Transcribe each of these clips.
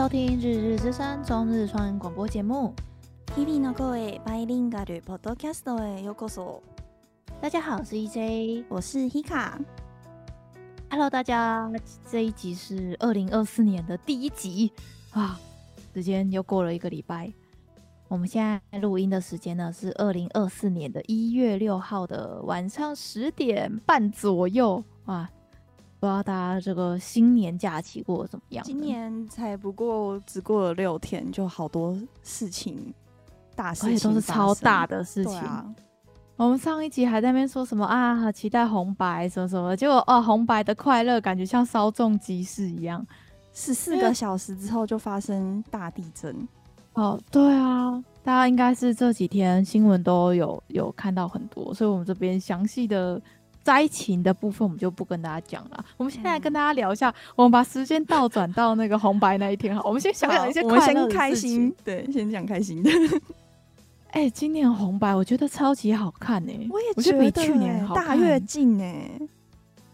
收听日日之声中日双语广播节目。日々の声バイリンガルポッドキャストへようこそ。大家好，我是 EJ，我是 Hika。Hello，大家，这一集是二零二四年的第一集啊，时间又过了一个礼拜。我们现在录音的时间呢是二零二四年的一月六号的晚上十点半左右啊。 不知道大家这个新年假期过得怎么样？今年才不过只过了六天，就好多事情，大事情都是超大的事情。啊、我们上一集还在那边说什么啊，期待红白什么什么，结果哦，红白的快乐感觉像稍纵即逝一样，十四个小时之后就发生大地震。哦，对啊，大家应该是这几天新闻都有有看到很多，所以我们这边详细的灾情的部分我们就不跟大家讲了。我们现在跟大家聊一下，嗯、我们把时间倒转到那个红白那一天好，我们先想想一些快乐开心，对，先讲开心的。哎、欸，今年红白我觉得超级好看呢、欸，我也觉得，比去年好看，大跃进哎，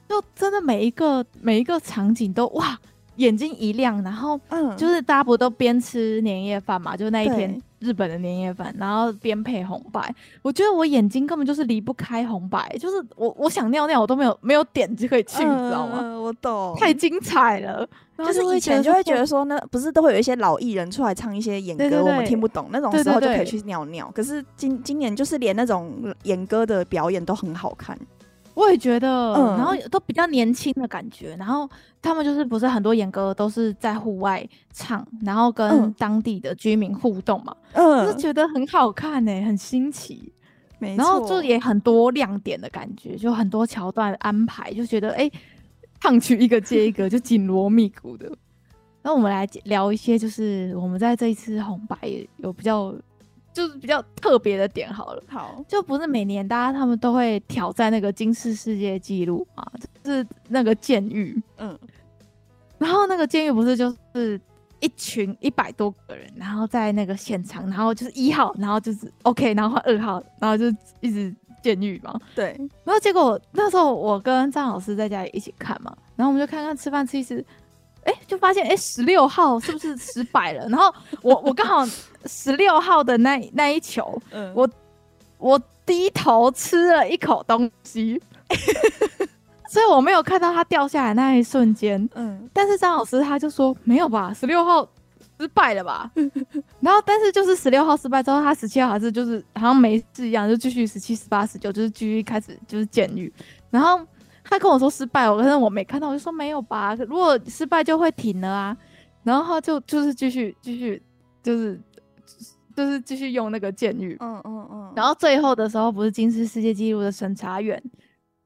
就真的每一个每一个场景都哇。眼睛一亮，然后嗯，就是大家不都边吃年夜饭嘛？就那一天日本的年夜饭，然后边配红白。我觉得我眼睛根本就是离不开红白，就是我我想尿尿我都没有没有点就可以去，嗯、你知道吗？我懂，太精彩了。就是以前就会觉得说，那不是都会有一些老艺人出来唱一些演歌，我们听不懂，那种时候就可以去尿尿。可是今今年就是连那种演歌的表演都很好看。我也觉得，嗯、然后都比较年轻的感觉，然后他们就是不是很多演歌都是在户外唱，然后跟当地的居民互动嘛，嗯，就觉得很好看呢、欸，很新奇，没错，然后就也很多亮点的感觉，就很多桥段安排，就觉得哎，唱曲一个接一个，就紧锣密鼓的。那我们来聊一些，就是我们在这一次红白有比较。就是比较特别的点好了，好，就不是每年大家他们都会挑战那个金氏世界纪录啊，就是那个监狱，嗯，然后那个监狱不是就是一群一百多个人，然后在那个现场，然后就是一号，然后就是 OK，然后换二号，然后就一直监狱嘛，对，然后结果那时候我跟张老师在家里一起看嘛，然后我们就看看吃饭吃一吃。哎、欸，就发现哎，十、欸、六号是不是失败了？然后我我刚好十六号的那那一球，嗯、我我低头吃了一口东西，所以我没有看到它掉下来那一瞬间。嗯，但是张老师他就说没有吧，十六号失败了吧？然后但是就是十六号失败之后，他十七号还是就是好像没事一样，就继续十七、十八、十九，就是继续开始就是监狱，然后。他跟我说失败，我可是我没看到，我就说没有吧。如果失败就会停了啊，然后他就就是继续继续就是就是继续用那个剑狱，嗯嗯嗯。然后最后的时候，不是金氏世界纪录的审查员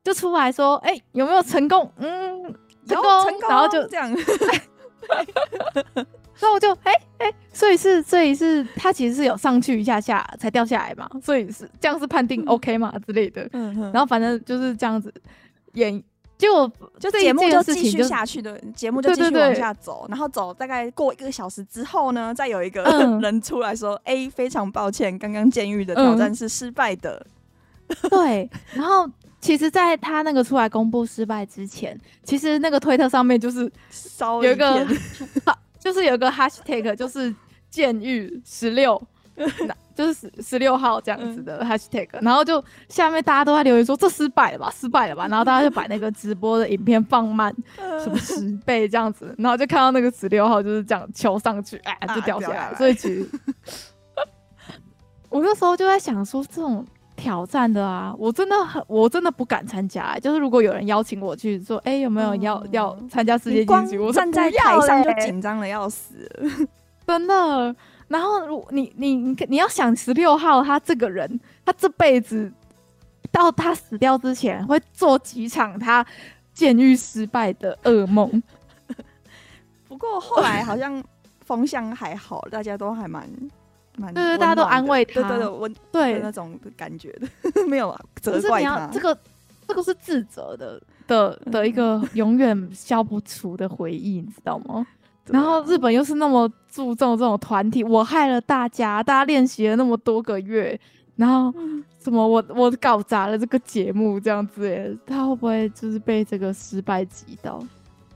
就出来说，哎、欸，有没有成功？嗯，成功，成功。然后就这样，所以我就哎哎、欸欸，所以是所以是他其实是有上去一下下才掉下来嘛，所以是这样是判定 OK 嘛之类的。嗯哼。然后反正就是这样子。演就就节目就继续下去的，节目就继续往下走，然后走大概过一个小时之后呢，再有一个 人出来说：“哎、嗯欸，非常抱歉，刚刚监狱的挑战是失败的。嗯”对，然后其实，在他那个出来公布失败之前，其实那个推特上面就是有一个，就是有一个 hashtag，就是监狱十六。就是十十六号这样子的 hashtag，、嗯、然后就下面大家都在留言说，这失败了吧，失败了吧，然后大家就把那个直播的影片放慢，什么十倍这样子，然后就看到那个十六号就是这样球上去，哎，就掉下来。啊、所以其实我那时候就在想说，这种挑战的啊，我真的很，我真的不敢参加。就是如果有人邀请我去说，哎、欸，有没有要、嗯、要参加世界冠军？我站在台上就紧张的要死，真的。然后，如你你你你要想十六号他这个人，他这辈子到他死掉之前会做几场他监狱失败的噩梦。不过后来好像风向还好，大家都还蛮蛮对对，大家都安慰他，对对对，我对那种感觉的 没有责怪他。这个这个是自责的的的一个永远消不除的回忆，你知道吗？然后日本又是那么注重这种团体，我害了大家，大家练习了那么多个月，然后什么我我搞砸了这个节目这样子，他会不会就是被这个失败击倒？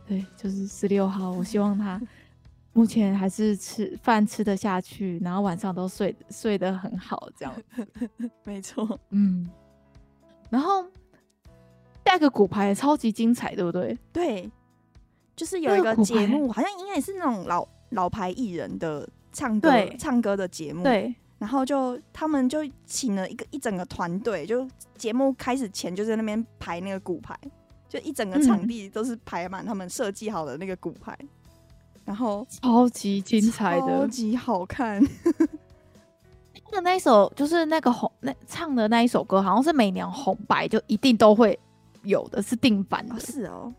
对，就是十六号，我希望他目前还是吃饭吃得下去，然后晚上都睡睡得很好，这样。没错，嗯。然后下一个骨牌超级精彩，对不对？对，就是有一个节目，好像应该也是那种老老牌艺人的唱歌唱歌的节目。对。然后就他们就请了一个一整个团队，就节目开始前就在那边排那个骨牌，就一整个场地都是排满他们设计好的那个骨牌。然后超级精彩的，超级好看。那那一首就是那个红那唱的那一首歌，好像是每年红白就一定都会有的，是定版的。哦是哦，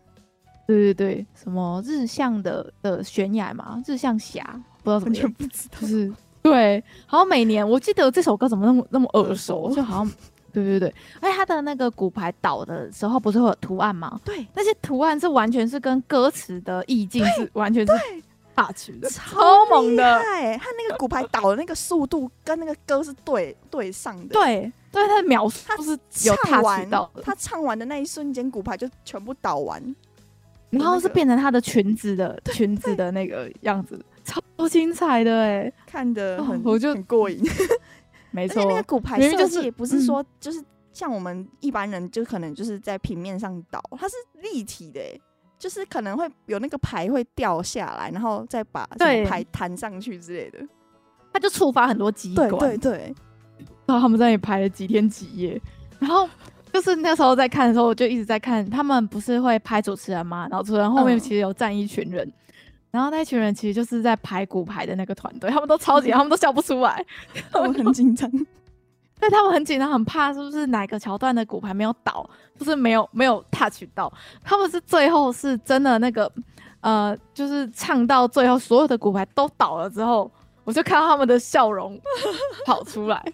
对对对，什么日向的的悬崖嘛，日向霞，不知道怎么全不知道。就是对，好像每年我记得这首歌怎么那么那么耳熟，就好像 对对对，而且他的那个骨牌倒的时候不是会有图案吗？对，那些图案是完全是跟歌词的意境是完全是。大曲的，超猛的，他那个骨牌倒的那个速度跟那个歌是对对上的，对对，他的描述是有唱完到他唱完的那一瞬间，骨牌就全部倒完，然后是变成她的裙子的 裙子的那个样子，超精彩的哎，看得很我就很过瘾，没错，那个骨牌设计也不是说就是像我们一般人就可能就是在平面上倒，它是立体的哎。就是可能会有那个牌会掉下来，然后再把牌弹上去之类的，它就触发很多机关。对对。对，然后他们在那里排了几天几夜，然后就是那时候在看的时候，我就一直在看。他们不是会拍主持人吗？然后主持人后面其实有站一群人，嗯、然后那一群人其实就是在排骨牌的那个团队，他们都超级，他们都笑不出来，他们很紧张。但，他们很紧张，很怕是不是哪个桥段的骨牌没有倒，就是没有没有 touch 到。他们是最后是真的那个，呃，就是唱到最后所有的骨牌都倒了之后，我就看到他们的笑容跑出来。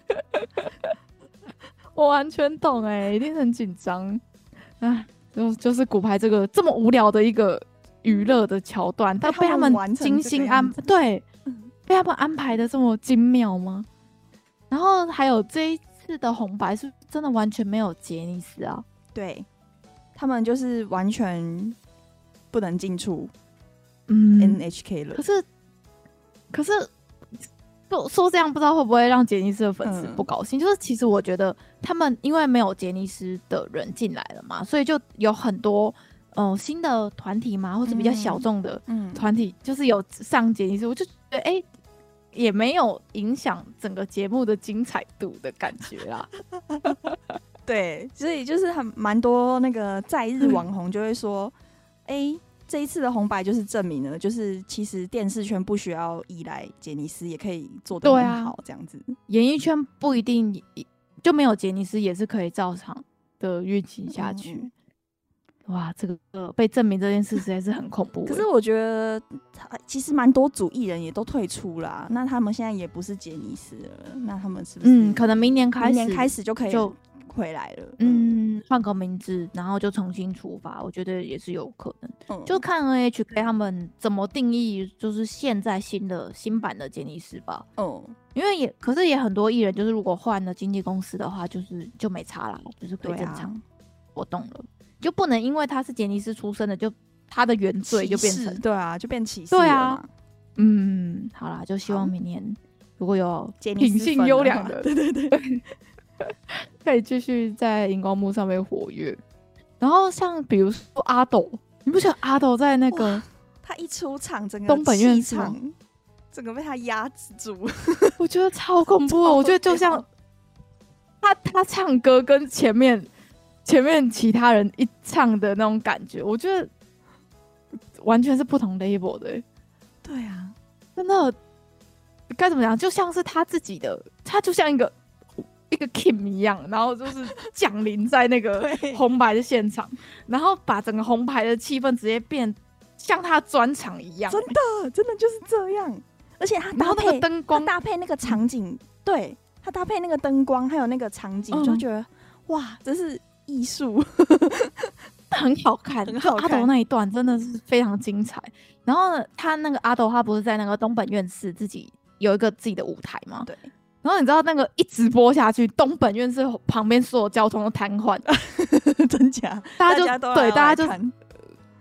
我完全懂哎、欸，一定很紧张。哎，就就是骨牌这个这么无聊的一个娱乐的桥段，但被他们精心安对，被他们安排的这么精妙吗？然后还有这一次的红白是真的完全没有杰尼斯啊，对，他们就是完全不能进出，嗯，NHK 了。可是，可是说说这样不知道会不会让杰尼斯的粉丝不高兴？嗯、就是其实我觉得他们因为没有杰尼斯的人进来了嘛，所以就有很多呃新的团体嘛，或者比较小众的团体，就是有上杰尼斯，我就觉得哎。欸也没有影响整个节目的精彩度的感觉啦。对，所以就是很蛮多那个在日网红就会说，哎、嗯欸，这一次的红白就是证明了，就是其实电视圈不需要依赖杰尼斯也可以做得很好，这样子。啊、演艺圈不一定就没有杰尼斯也是可以照常的运行下去。嗯哇，这个被证明这件事实在是很恐怖。可是我觉得，他其实蛮多组艺人也都退出了，那他们现在也不是杰尼斯了，那他们是不是？嗯，可能明年开始，明年开始就可以就回来了。嗯，换个名字，然后就重新出发，我觉得也是有可能。嗯，就看 NHK 他们怎么定义，就是现在新的新版的杰尼斯吧。哦、嗯，因为也可是也很多艺人，就是如果换了经纪公司的话，就是就没差了，就是可以正常活动了。就不能因为他是杰尼斯出身的，就他的原罪就变成对啊，就变歧视对啊。嗯，好啦，就希望明年如果有品性优良的，对对对，可以继续在荧光幕上面活跃。然后像比如说阿斗，你不觉得阿斗在那个他一出场，整个东本院场整个被他压制住，我觉得超恐怖。我觉得就像他他唱歌跟前面。前面其他人一唱的那种感觉，我觉得完全是不同 label 的、欸。对啊，真的该怎么讲？就像是他自己的，他就像一个一个 Kim 一样，然后就是降临在那个 红白的现场，然后把整个红白的气氛直接变像他专场一样、欸。真的，真的就是这样。而且他搭配灯光，搭配那个场景，嗯、对他搭配那个灯光，还有那个场景，嗯、就觉得哇，这是。艺术 很好看，很好看。阿斗那一段真的是非常精彩。然后呢，他那个阿斗，他不是在那个东本院士自己有一个自己的舞台吗？对。然后你知道那个一直播下去，东本院是旁边所有交通都瘫痪，真假？大家就对，大家就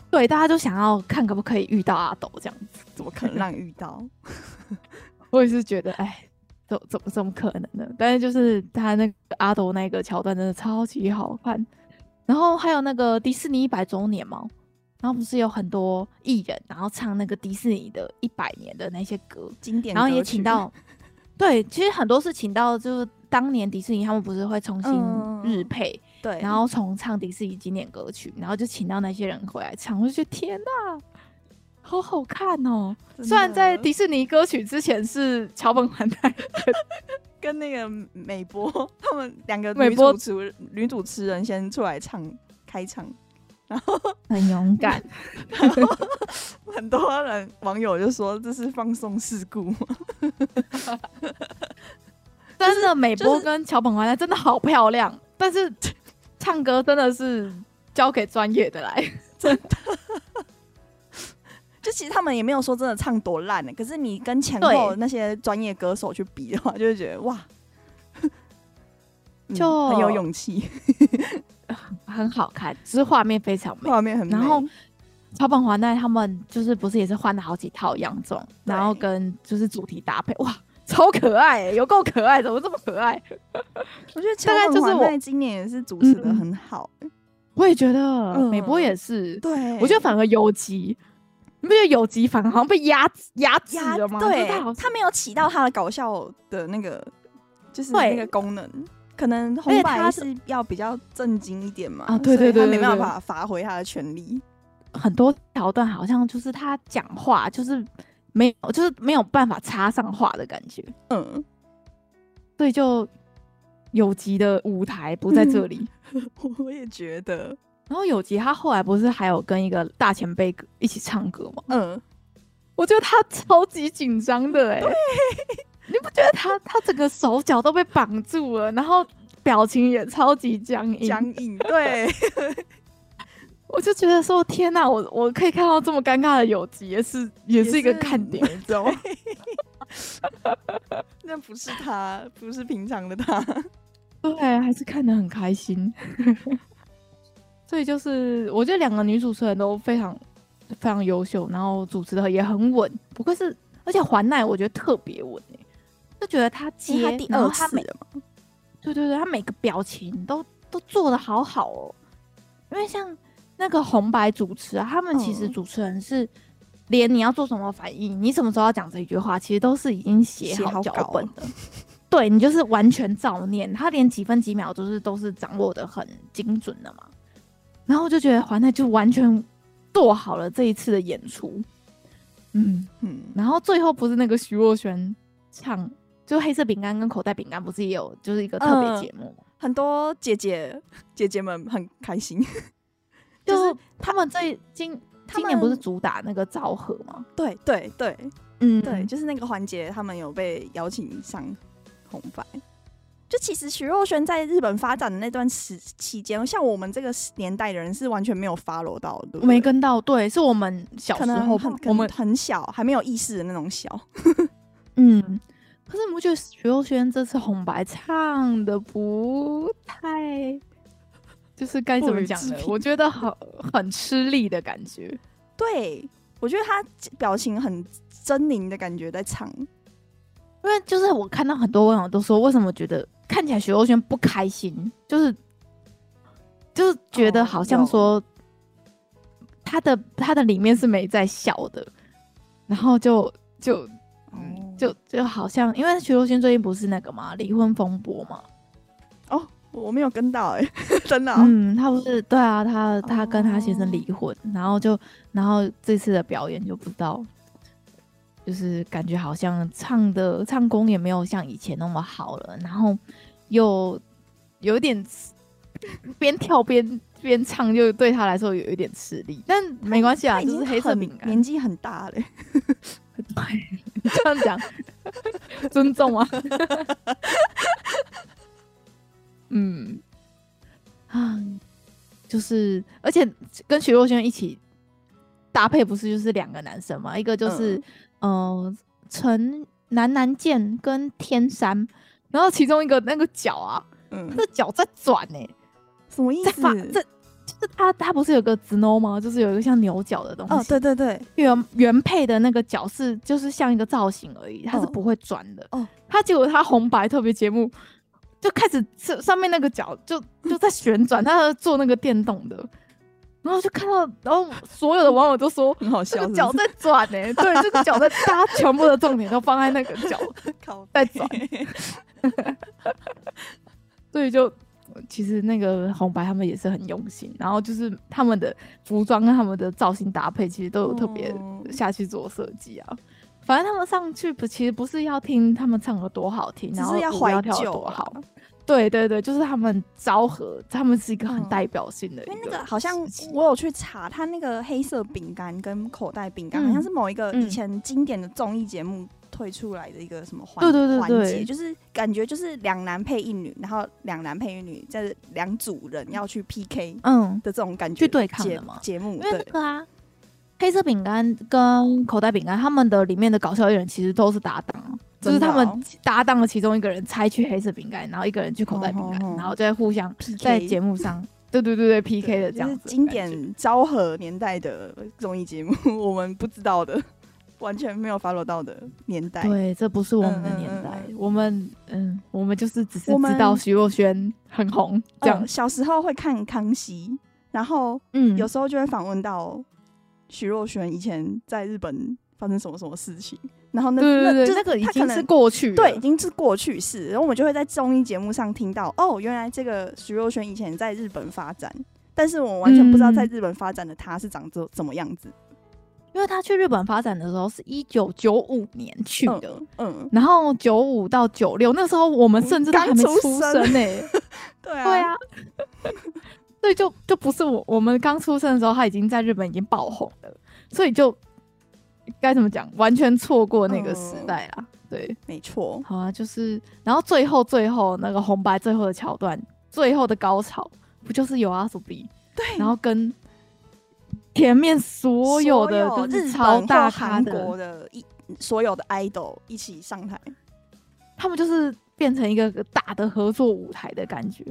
对，大家就想要看可不可以遇到阿斗这样子，怎么可能让遇到？我也是觉得，哎，怎怎么怎么可能呢？但是就是他那个阿斗那个桥段真的超级好看。然后还有那个迪士尼一百周年嘛，然后不是有很多艺人，然后唱那个迪士尼的一百年的那些歌，经典，然后也请到，对，其实很多是请到，就是当年迪士尼他们不是会重新日配，嗯、对，然后重唱迪士尼经典歌曲，然后就请到那些人回来唱，我就觉得天哪，好好看哦！虽然在迪士尼歌曲之前是桥本环奈。跟那个美波他们两个女主持女主持人先出来唱开场，然 后很勇敢，然后很多人网友就说这是放松事故，真的美波跟乔本环奈真的好漂亮，但是唱歌真的是交给专业的来，真的。就其实他们也没有说真的唱多烂呢，可是你跟前后那些专业歌手去比的话，就会觉得哇，就、嗯、很有勇气，很好看，只是画面非常美，画面很美。然后桥本华奈他们就是不是也是换了好几套洋装，然后跟就是主题搭配，哇，超可爱，有够可爱，怎么这么可爱？我觉得桥本环奈今年也是主持的很好，嗯、我也觉得美波也是，对我觉得反而游击。你不觉得有机反而好像被压压制了吗？对，他没有起到他的搞笑的那个，就是那个功能。对可能红白是要比较正经一点嘛？啊，对对对，他没办法发挥他的权利。很多桥段好像就是他讲话就是没有，就是没有办法插上话的感觉。嗯，所以就有吉的舞台不在这里。我也觉得。然后有吉他后来不是还有跟一个大前辈一起唱歌吗？嗯，我觉得他超级紧张的哎、你不觉得他他整个手脚都被绑住了，然后表情也超级僵硬僵硬？对，我就觉得说天哪，我我可以看到这么尴尬的友吉也是也是一个看点，你知道吗？那不是他，不是平常的他，对，还是看得很开心。所以就是，我觉得两个女主持人都非常非常优秀，然后主持的也很稳。不愧是，而且环奈我觉得特别稳哎，就觉得他接她第二次了嘛。对对对，他每个表情都都做的好好哦。因为像那个红白主持啊，他们其实主持人是连你要做什么反应，你什么时候要讲这一句话，其实都是已经写好脚本的。对，你就是完全照念，他连几分几秒都是都是掌握的很精准的嘛。然后我就觉得环奈就完全做好了这一次的演出，嗯嗯。然后最后不是那个徐若瑄唱，就黑色饼干跟口袋饼干不是也有就是一个特别节目，呃，很多姐姐姐姐们很开心，就是他们最今今年不是主打那个昭和吗？对对对，嗯对，就是那个环节他们有被邀请上红白。就其实徐若瑄在日本发展的那段时期间，像我们这个年代的人是完全没有 follow 到的，没跟到。对，是我们小时候，我们很小还没有意识的那种小。嗯，可是你不觉得徐若瑄这次红白唱的不太，就是该怎么讲呢？我觉得很很吃力的感觉。对，我觉得他表情很狰狞的感觉在唱，因为就是我看到很多网友都说，为什么觉得。看起来徐若瑄不开心，就是就是觉得好像说他的他的里面是没在笑的，然后就就就就好像因为徐若瑄最近不是那个嘛离婚风波嘛，哦，我没有跟到哎、欸，真的、哦，嗯，他不是对啊，他他跟他先生离婚，然后就然后这次的表演就不知道。就是感觉好像唱的唱功也没有像以前那么好了，然后又有点边跳边边唱，就对他来说有一点吃力。但没关系啊，就是黑色饼干，年纪很大嘞。对，这样讲，尊重啊。嗯，啊，就是而且跟徐若瑄一起搭配，不是就是两个男生嘛？一个就是。嗯呃，陈南南剑跟天山，然后其中一个那个脚啊，嗯，那脚在转呢，什么意思？在发，这就是它它不是有个 snow 吗？就是有一个像牛角的东西。哦，对对对，原原配的那个角是就是像一个造型而已，它是不会转的。哦，它结果它红白特别节目就开始上上面那个角就就在旋转，它做那个电动的。然后就看到，然后所有的网友都说很好笑，这个脚在转呢、欸。对，这个脚在，大家全部的重点都放在那个脚在转。所以就其实那个红白他们也是很用心，然后就是他们的服装跟他们的造型搭配，其实都有特别下去做设计啊。反正他们上去不，其实不是要听他们唱的多好听，然后要怀旧多好。对对对，就是他们昭和，他们是一个很代表性的。因为那个好像我有去查，他那个黑色饼干跟口袋饼干，好像是某一个以前经典的综艺节目推出来的一个什么环环节，对对对对，就是感觉就是两男配一女，然后两男配一女，在两组人要去 PK，嗯。的这种感觉去对抗的嘛。节目。因为那个啊，黑色饼干跟口袋饼干他们的里面的搞笑艺人其实都是搭档。就是他们搭档的其中一个人拆去黑色饼干，然后一个人去口袋饼干，然后再互相在节目上，对对对对 PK 的这样子。经典昭和年代的综艺节目，我们不知道的，完全没有 follow 到的年代。对，这不是我们的年代。我们嗯，我们就是只是知道徐若瑄很红，这样。小时候会看康熙，然后嗯，有时候就会访问到徐若瑄以前在日本发生什么什么事情。然后那就那个已经是过去，对，已经是过去式。然后我们就会在综艺节目上听到，哦，原来这个徐若瑄以前在日本发展，但是我完全不知道在日本发展的她是长着怎么样子。因为他去日本发展的时候是一九九五年去的，嗯，嗯然后九五到九六那时候我们甚至都还没出生呢、欸。对啊，对啊，所以就就不是我我们刚出生的时候，他已经在日本已经爆红了，所以就。该怎么讲？完全错过那个时代啊！嗯、对，没错。好啊，就是，然后最后最后那个红白最后的桥段，最后的高潮，不就是有 YOASOBI？对，然后跟前面所有的就是超大韩国的一所有的 idol 一起上台，他们就是变成一个大的合作舞台的感觉。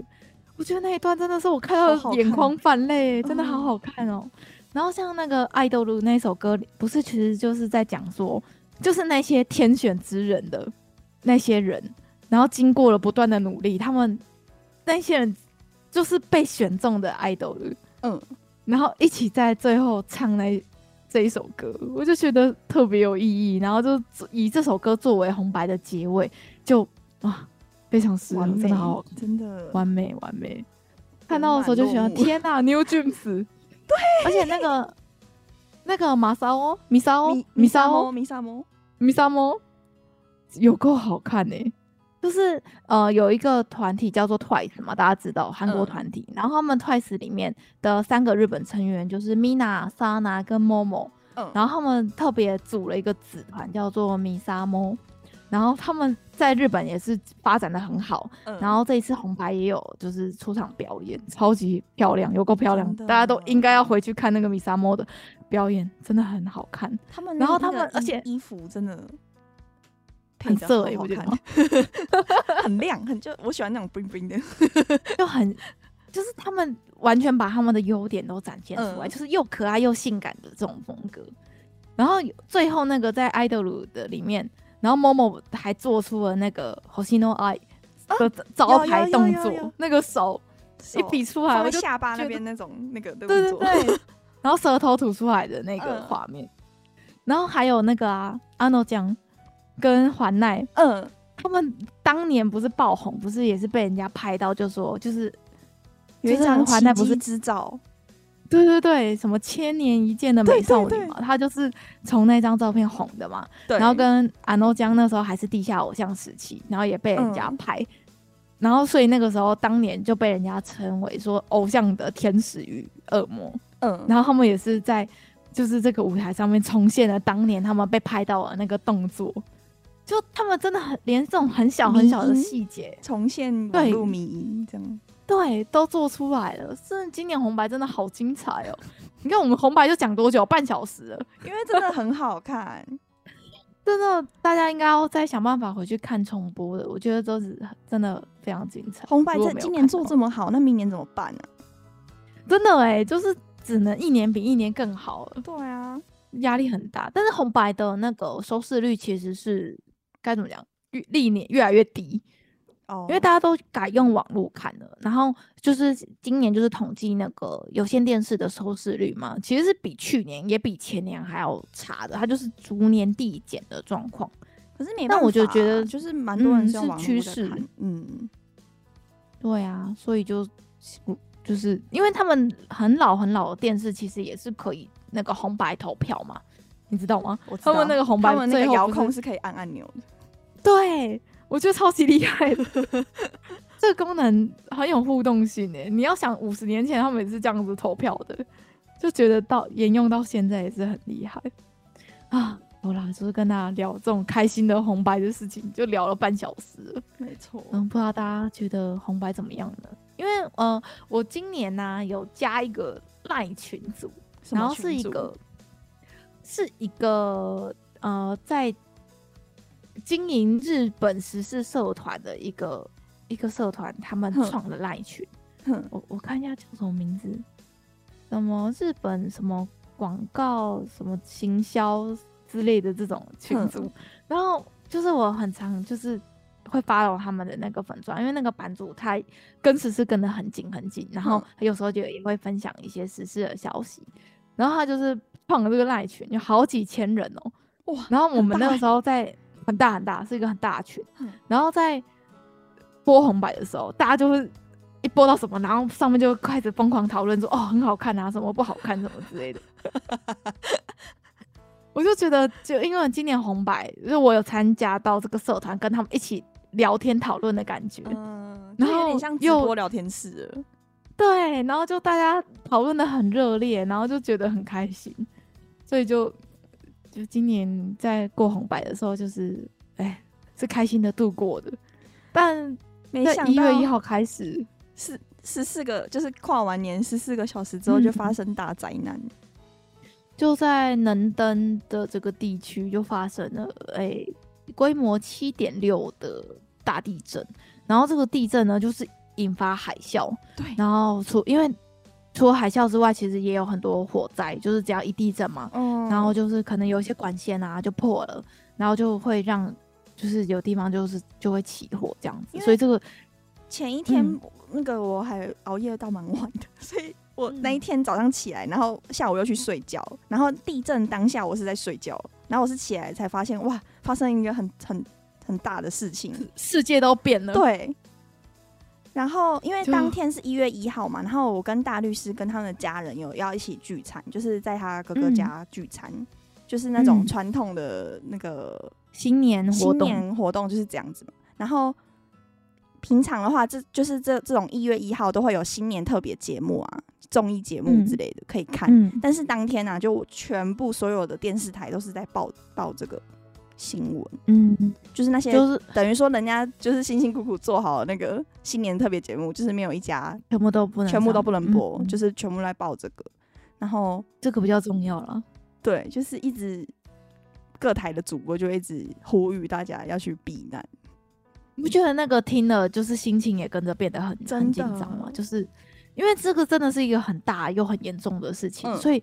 我觉得那一段真的是我看到眼眶泛泪，真的好好看哦。嗯然后像那个《爱豆路》那首歌，不是其实就是在讲说，就是那些天选之人的那些人，然后经过了不断的努力，他们那些人就是被选中的爱豆路，嗯，然后一起在最后唱那这一首歌，我就觉得特别有意义。然后就以这首歌作为红白的结尾，就啊非常适合，真的好好，真的完美完美。看到的时候就觉得天哪，New Jeans。对，而且那个那个马莎哦，米莎哦，米莎哦，米莎摩，米莎摩，有够好看呢、欸！就是呃，有一个团体叫做 Twice 嘛，大家知道韩国团体。嗯、然后他们 Twice 里面的三个日本成员就是 Mina、Sana 跟 Momo。嗯，然后他们特别组了一个子团，叫做 Misamo。然后他们在日本也是发展的很好，嗯、然后这一次红白也有就是出场表演，超级漂亮，有够漂亮，的大家都应该要回去看那个米萨摩的表演，真的很好看。他们然后他们而且衣服真的很色哎，我觉得 很亮，很就我喜欢那种 bling bling 的，就很就是他们完全把他们的优点都展现出来，嗯、就是又可爱又性感的这种风格。然后最后那个在 idol 的里面。然后 Momo 还做出了那个 Hoshino Eye 的招牌动作，那个手一比出来，下巴那边那种那个 对对对，然后舌头吐出来的那个画面，然后还有那个啊阿诺江跟环奈，嗯，他们当年不是爆红，不是也是被人家拍到，就说就是有一张环奈不是知照。对对对，什么千年一见的美少女嘛，她就是从那张照片红的嘛。然后跟安诺江那时候还是地下偶像时期，然后也被人家拍，嗯、然后所以那个时候当年就被人家称为说偶像的天使与恶魔。嗯，然后他们也是在就是这个舞台上面重现了当年他们被拍到的那个动作，就他们真的很连这种很小很小的细节重现网路迷这样。对，都做出来了。是今年红白真的好精彩哦！你看我们红白就讲多久？半小时了，因为真的很好看，真的大家应该要再想办法回去看重播的。我觉得都是真的非常精彩。红白在今年做这么好，那明年怎么办呢？真的哎，就是只能一年比一年更好了。对啊，压力很大。但是红白的那个收视率其实是该怎么讲，越历年越来越低。哦，因为大家都改用网络看了，然后就是今年就是统计那个有线电视的收视率嘛，其实是比去年也比前年还要差的，它就是逐年递减的状况。可是你那我就觉得就是蛮多人是趋势，嗯，对啊，所以就就是因为他们很老很老的电视，其实也是可以那个红白投票嘛，你知道吗？我知道他们那个红白，他们那个遥控是可以按按钮的，对。我觉得超级厉害的，这个功能很有互动性诶。你要想五十年前他们也是这样子投票的，就觉得到沿用到现在也是很厉害啊。好啦，就是跟大家聊这种开心的红白的事情，就聊了半小时了。没错，嗯，不知道大家觉得红白怎么样呢？因为呃，我今年呢、啊、有加一个赖群组，然后是一个是一个呃在。经营日本时事社团的一个一个社团，他们创的赖群，我我看一下叫什么名字，什么日本什么广告什么行销之类的这种群组，然后就是我很常就是会 follow 他们的那个粉钻，因为那个版主他跟时事跟的很紧很紧，然后他有时候就也会分享一些时事的消息，然后他就是创了这个赖群，有好几千人哦，哇，然后我们那个时候在。很大很大，是一个很大的群。嗯、然后在播红白的时候，大家就会一播到什么，然后上面就开始疯狂讨论说：“哦，很好看啊，什么不好看，什么之类的。”我就觉得，就因为今年红白，就是我有参加到这个社团，跟他们一起聊天讨论的感觉。嗯，然后有点像直播聊天室了。对，然后就大家讨论的很热烈，然后就觉得很开心，所以就。就今年在过红白的时候，就是哎，是开心的度过的，但没想到一月一号开始，是十四个，就是跨完年十四个小时之后就。发生大灾难，嗯，就在能登的这个地区就发生了哎规模七点六的大地震，然后这个地震呢就是引发海啸，对，然后除因为。除了海啸之外，其实也有很多火灾，就是只要一地震嘛，嗯，然后就是可能有一些管线啊就破了，然后就会让就是有地方就是就会起火这样子。所以这个前一天、嗯、那个我还熬夜到蛮晚的，所以我那一天早上起来，然后下午又去睡觉，然后地震当下我是在睡觉，然后我是起来才发现哇，发生一个很很很大的事情，世界都变了。对。然后，因为当天是一月一号嘛，然后我跟大律师跟他们的家人有要一起聚餐，就是在他哥哥家聚餐，嗯、就是那种传统的那个新年活动，新年活动就是这样子嘛。然后平常的话，这就是这这种一月一号都会有新年特别节目啊，综艺节目之类的可以看。嗯、但是当天呢、啊，就全部所有的电视台都是在报报这个。新闻，嗯，就是那些，就是等于说，人家就是辛辛苦苦做好那个新年特别节目，就是没有一家全部都不能，全部都不能播，嗯、就是全部来报这个，然后这个比较重要了，对，就是一直各台的主播就一直呼吁大家要去避难。你不觉得那个听了就是心情也跟着变得很很紧张吗？就是因为这个真的是一个很大又很严重的事情，嗯、所以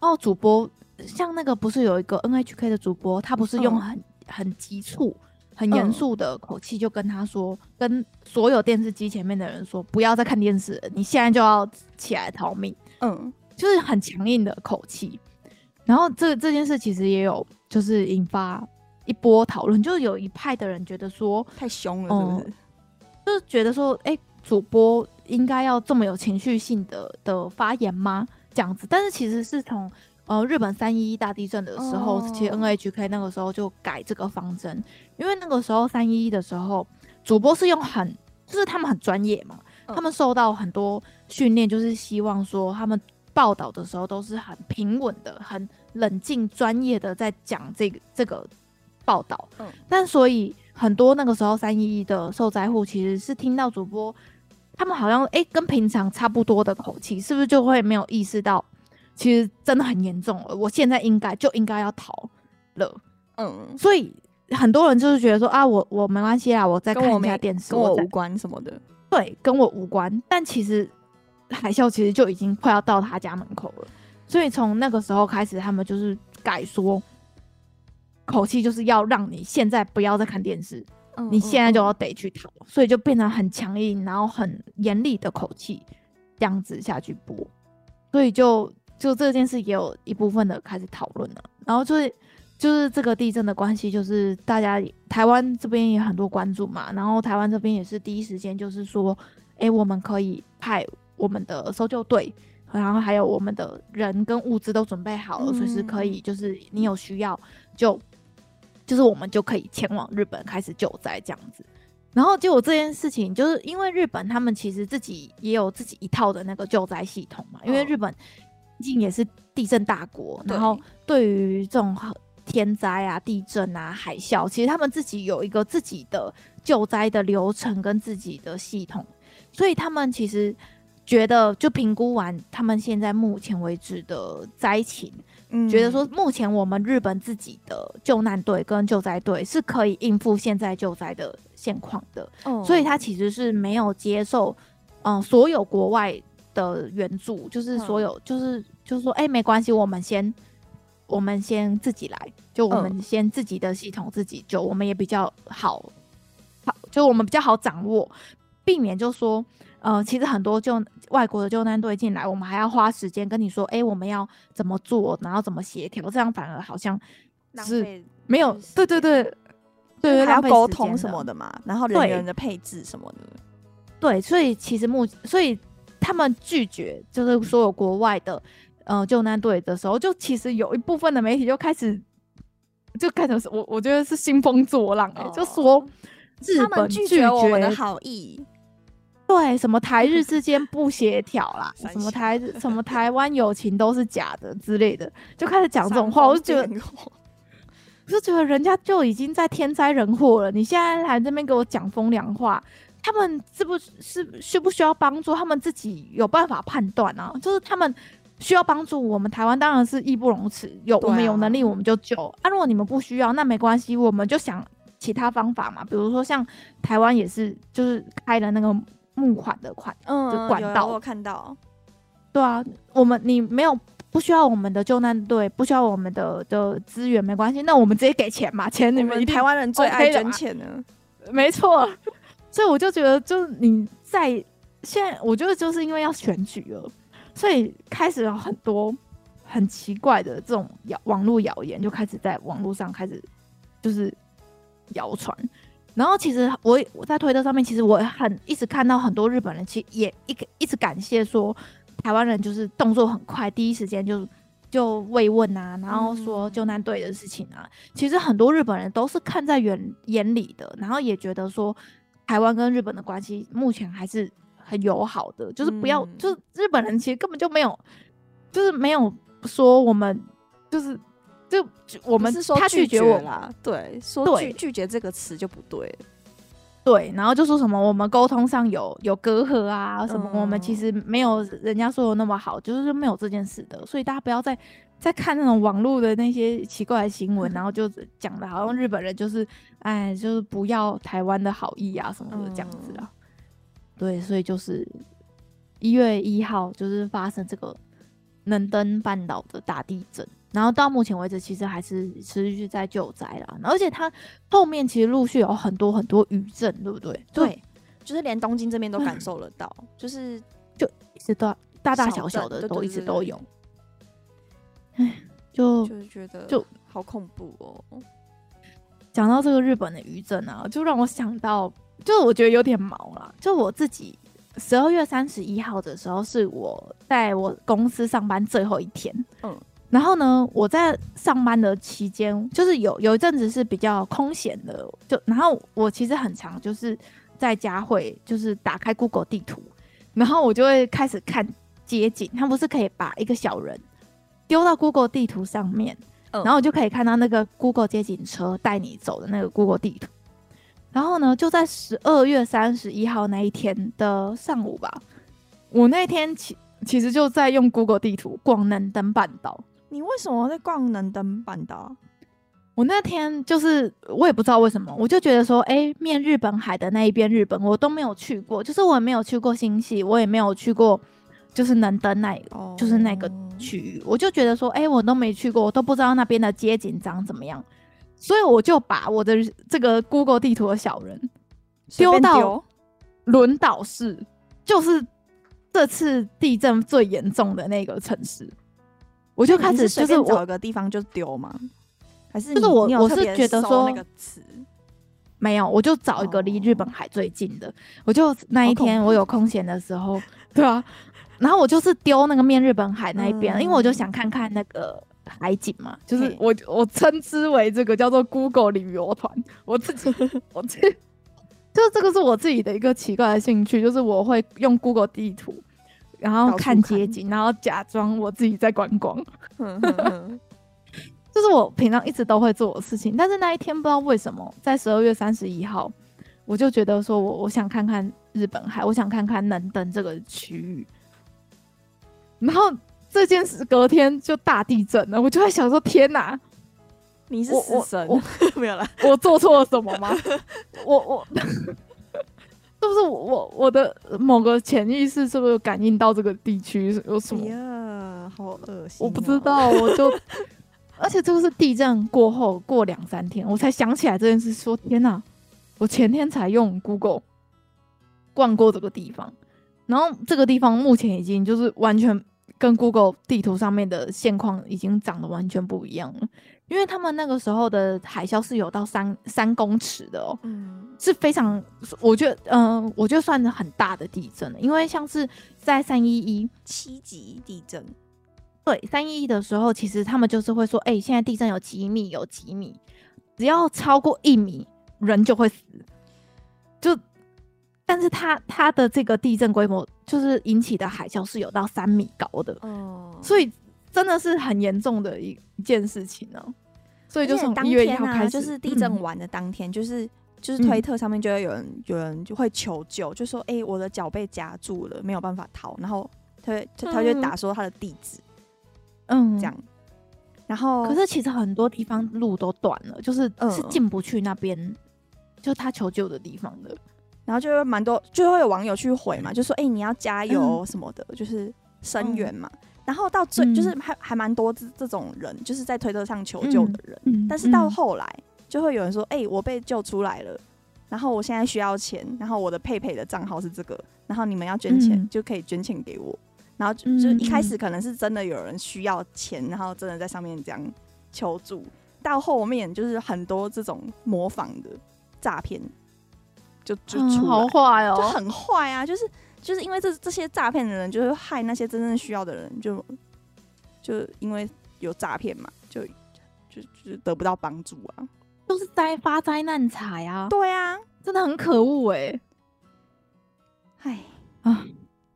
哦，主播。像那个不是有一个 NHK 的主播，他不是用很很急促、很严肃的口气就跟他说，跟所有电视机前面的人说，不要再看电视，你现在就要起来逃命。嗯，就是很强硬的口气。然后这这件事其实也有就是引发一波讨论，就是有一派的人觉得说太凶了，是不是？就是觉得说，哎，主播应该要这么有情绪性的的发言吗？这样子，但是其实是从。呃，日本三一一大地震的时候，其实 NHK 那个时候就改这个方针，因为那个时候三一一的时候，主播是用很，就是他们很专业嘛，他们受到很多训练，就是希望说他们报道的时候都是很平稳的、很冷静、专业的在讲这个这个报道。嗯，但所以很多那个时候三一一的受灾户其实是听到主播，他们好像哎、欸、跟平常差不多的口气，是不是就会没有意识到？其实真的很严重了，我现在应该就应该要逃了，嗯，所以很多人就是觉得说啊，我我没关系啊，我再看一下电视，跟我无关什么的，对，跟我无关。但其实海啸其实就已经快要到他家门口了。所以从那个时候开始，他们就是改说口气，就是要让你现在不要再看电视，嗯、你现在就要得去逃，嗯、所以就变成很强硬，然后很严厉的口气这样子下去播。所以就就这件事也有一部分的开始讨论了，然后就是就是这个地震的关系，就是大家台湾这边也很多关注嘛，然后台湾这边也是第一时间就是说，哎、欸，我们可以派我们的搜救队。然后还有我们的人跟物资都准备好了，随、嗯、时可以，就是你有需要就，就是我们就可以前往日本开始救灾这样子。然后结果这件事情，就是因为日本他们其实自己也有自己一套的那个救灾系统嘛，因为日本毕竟也是地震大国，然后对于这种天灾啊、地震啊、海啸，其实他们自己有一个自己的救灾的流程跟自己的系统，所以他们其实。觉得就评估完他们现在目前为止的灾情，嗯，觉得说目前我们日本自己的救难队跟救灾队是可以应付现在救灾的现况的，哦，所以他其实是没有接受，嗯、呃，所有国外的援助，就是所有，就是就是说，哎、欸，没关系，我们先，我们先自己来，就我们先自己的系统自己就，我们也比较好，好，就我们比较好掌握，避免就说。呃，其实很多救外国的救难队进来，我们还要花时间跟你说，哎、欸，我们要怎么做，然后怎么协调，这样反而好像是没有，对对对，对，还要沟通什么的嘛，然后人员的配置什么的，对所以其实目，所以他们拒绝就是所有国外的呃救难队的时候，就其实有一部分的媒体就开始就开始我我觉得是兴风作浪哎、就说日本拒绝我们的好意。对，什么台日之间不协调啦，什么台什么台湾友情都是假的之类的，就开始讲这种话，我就觉得，我就觉得人家就已经在天灾人祸了，你现在来这边给我讲风凉话，他们是不是需不需要帮助？他们自己有办法判断啊，就是他们需要帮助，我们台湾当然是义不容辞，有我们有能力我们就救啊。如果你们不需要，那没关系，我们就想其他方法嘛，比如说像台湾也是，就是开了那个。募款的款，嗯，就管道，我看到，对啊，我们你没有不需要我们的救难队，不需要我们的的资源，没关系，那我们直接给钱嘛，钱你们台湾人最爱捐钱呢，没错，所以我就觉得，就是你在现在，我觉得就是因为要选举了，所以开始有很多很奇怪的这种谣网络谣言，就开始在网络上开始就是谣传。然后其实我我在推特上面，其实我很一直看到很多日本人，其实也一一直感谢说台湾人就是动作很快，第一时间就就慰问啊，然后说救难队的事情啊。其实很多日本人都是看在眼眼里的，然后也觉得说台湾跟日本的关系目前还是很友好的，就是不要，就是日本人其实根本就没有，就是没有说我们就是。就我们是说他拒绝我啦，对，说拒拒绝这个词就不对，对，然后就说什么我们沟通上有有隔阂啊，什么我们其实没有人家说的那么好，就是没有这件事的，所以大家不要再再看那种网络的那些奇怪的新闻，然后就讲的好像日本人就是哎，就是不要台湾的好意啊什么的这样子啊，对，所以就是一月一号就是发生这个能登半岛的大地震。然后到目前为止，其实还是持续在救灾啦。而且它后面其实陆续有很多很多余震，对不对？对，就是连东京这边都感受得到，嗯、就是就一直都大大小小的都一直都有。哎，就就是觉得就好恐怖哦。讲到这个日本的余震啊，就让我想到，就我觉得有点毛啦。就我自己十二月三十一号的时候，是我在我公司上班最后一天。嗯。然后呢，我在上班的期间，就是有有一阵子是比较空闲的，就然后我其实很常就是在家会就是打开 Google 地图，然后我就会开始看街景。它不是可以把一个小人丢到 Google 地图上面，然后我就可以看到那个 Google 街景车带你走的那个 Google 地图。然后呢，就在十二月三十一号那一天的上午吧，我那天其其实就在用 Google 地图逛能登半岛。你为什么在逛能登半岛？我那天就是我也不知道为什么，我就觉得说，哎、欸，面日本海的那一边日本我都没有去过，就是我也没有去过新系，我也没有去过就是能登那，oh. 就是那个区域，我就觉得说，哎、欸，我都没去过，我都不知道那边的街景长怎么样，所以我就把我的这个 Google 地图的小人丢到轮岛市，就是这次地震最严重的那个城市，我就开始就是找一个地方就丢吗？还是就是我我是觉得说那个词。没有，我就找一个离日本海最近的。Oh. 我就那一天我有空闲的时候，对啊，然后我就是丢那个面日本海那一边，嗯，因为我就想看看那个海景嘛。就是我我称之为这个叫做 Google 旅游团，我自己 我自己就这个是我自己的一个奇怪的兴趣，就是我会用 Google 地图，然后看街景，然后假装我自己在观光。就是我平常一直都会做的事情，但是那一天不知道为什么，在十二月三十一号，我就觉得说我我想看看日本海，我想看看能登这个区域。然后这件事隔天就大地震了，我就在想说：天哪，你是死神？没有了，我做错了什么吗？我 我，是不是我我我的某个潜意识是不是感应到这个地区有什么？哎呀，好恶心哦！我不知道，我就。而且这个是地震过后过两三天，我才想起来这件事。说天哪，我前天才用 Google 逛过这个地方，然后这个地方目前已经就是完全跟 Google 地图上面的现况已经长得完全不一样了。因为他们那个时候的海啸是有到三三公尺的哦，嗯，是非常，我觉得，嗯、呃，我觉得算是很大的地震了。因为像是在三一一七级地震。对，三一一的时候，其实他们就是会说，哎、欸，现在地震有几米，有几米，只要超过一米，人就会死。就，但是它它的这个地震规模，就是引起的海啸是有到三米高的，哦，所以真的是很严重的一一件事情呢、喔。所以就是一月一号开始，就是地震完的当天，就是就是推特上面就会有人、嗯、有人就会求救，就说，哎、欸，我的脚被夹住了，没有办法逃，然后他他他就打说他的地址。嗯，这样，然后可是其实很多地方路都断了，就是是进不去那边、嗯，就他求救的地方的。然后就会蛮多，就会有网友去回嘛，就说：“哎、欸，你要加油什么的，嗯、就是声援嘛。嗯”然后到最就是还还蛮多这这种人，就是在推特上求救的人。嗯、但是到后来就会有人说：“哎、欸，我被救出来了，然后我现在需要钱，然后我的 PayPay 的账号是这个，然后你们要捐钱、嗯、就可以捐钱给我。”然后就就一开始。可能是真的有人需要钱，嗯、然后真的在上面这样求助，到后面就是很多这种模仿的诈骗，就就出来、嗯、好坏哦，就很坏啊！就是就是因为这这些诈骗的人，就是害那些真正需要的人，就就因为有诈骗嘛，就就就得不到帮助啊，都是灾发灾难财啊！对啊，真的很可恶哎、欸！唉啊。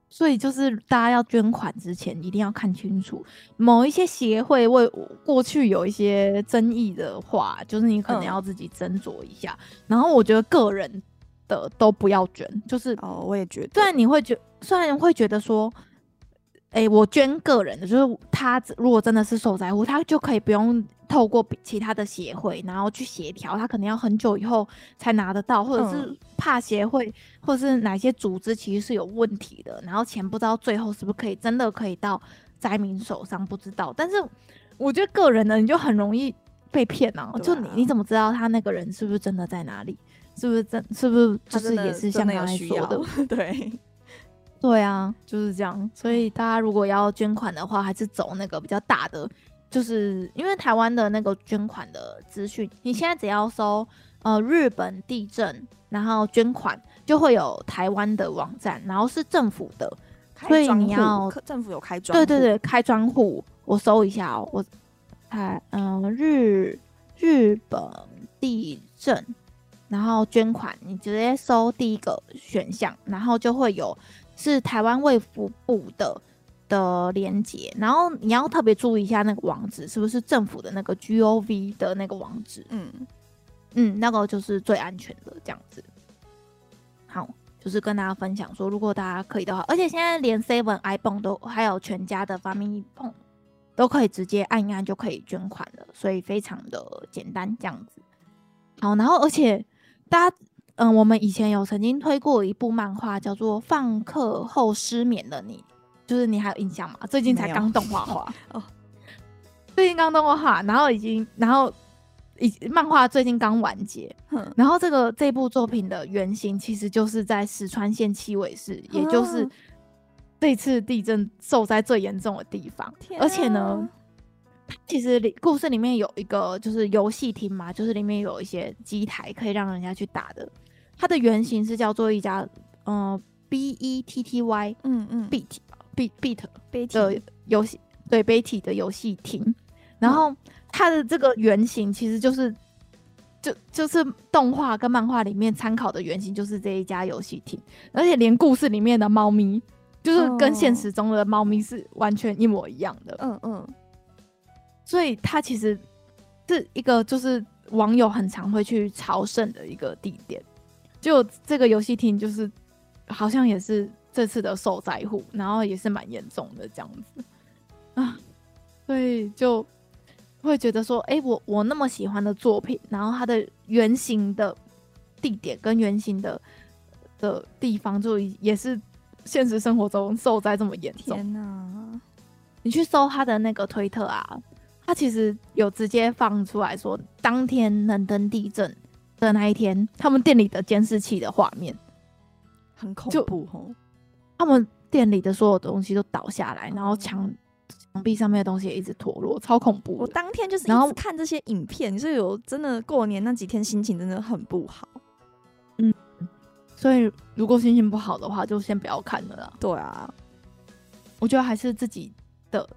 所以就是大家要捐款之前，一定要看清楚某一些协会为过去有一些争议的话，就是你可能要自己斟酌一下、嗯。然后我觉得个人的都不要捐，就是哦，我也觉得。虽然你会觉，虽然会觉得说，哎、欸，我捐个人的，就是他如果真的是受灾户，他就可以不用。透过其他的协会，然后去协调，他可能要很久以后才拿得到，或者是怕协会或者是哪些组织其实是有问题的，然后钱不知道最后是不是可以真的可以到灾民手上，不知道。但是我觉得个人呢，你就很容易被骗啊，啊！就你你怎么知道他那个人是不是真的在哪里？是不是真？是不是就是也是像刚才说的？的 对对啊，就是这样。所以大家如果要捐款的话，还是走那个比较大的。就是因为台湾的那个捐款的资讯，你现在只要搜呃日本地震，然后捐款就会有台湾的网站，然后是政府的，所以你要政府有开专对对对开专户，我搜一下哦，我台嗯、呃、日日本地震，然后捐款，你直接搜第一个选项，然后就会有是台湾卫福部的。的连接，然后你要特别注意一下那个网址是不是政府的那个 GOV 的那个网址，嗯嗯，那个就是最安全的这样子。好，就是跟大家分享说，如果大家可以的话，而且现在连 Seven、iPhone 都还有全家的 Family Phone 都可以直接按一按就可以捐款了，所以非常的简单这样子。好，然后而且大家，嗯、呃，我们以前有曾经推过一部漫画，叫做《放课后失眠的你》。就是你还有印象吗？最近才刚动画化 哦，最近刚动画化，然后已经，然后已漫画最近刚完结，嗯、然后这个这部作品的原型其实就是在石川县七尾市，嗯、也就是这次地震受灾最严重的地方，啊、而且呢。其实里故事里面有一个就是游戏厅嘛，就是里面有一些机台可以让人家去打的。它的原型是叫做一家嗯、呃、B E T T Y 嗯嗯 Beat Beat Beat 的游戏对 Betty 的游戏厅。然后它的这个原型其实就是就就是动画跟漫画里面参考的原型就是这一家游戏厅，而且连故事里面的猫咪就是跟现实中的猫咪是完全一模一样的。嗯嗯。所以它其实是一个就是网友很常会去朝圣的一个地点，就这个游戏厅就是好像也是这次的受灾户，然后也是蛮严重的这样子 啊，所以就会觉得说，哎、欸，我我那么喜欢的作品，然后它的原型的地点跟原型的的地方，就也是现实生活中受灾这么严重。天哪！你去搜他的那个推特啊。他其实有直接放出来说，当天能登地震的那一天，他们店里的监视器的画面很恐怖哦。他们店里的所有东西都倒下来，然后墙墙壁上面的东西也一直脱落，超恐怖。我当天就是一直看这些影片，就有真的过年那几天心情真的很不好。嗯，所以如果心情不好的话，就先不要看了啦。对啊，我觉得还是自己的。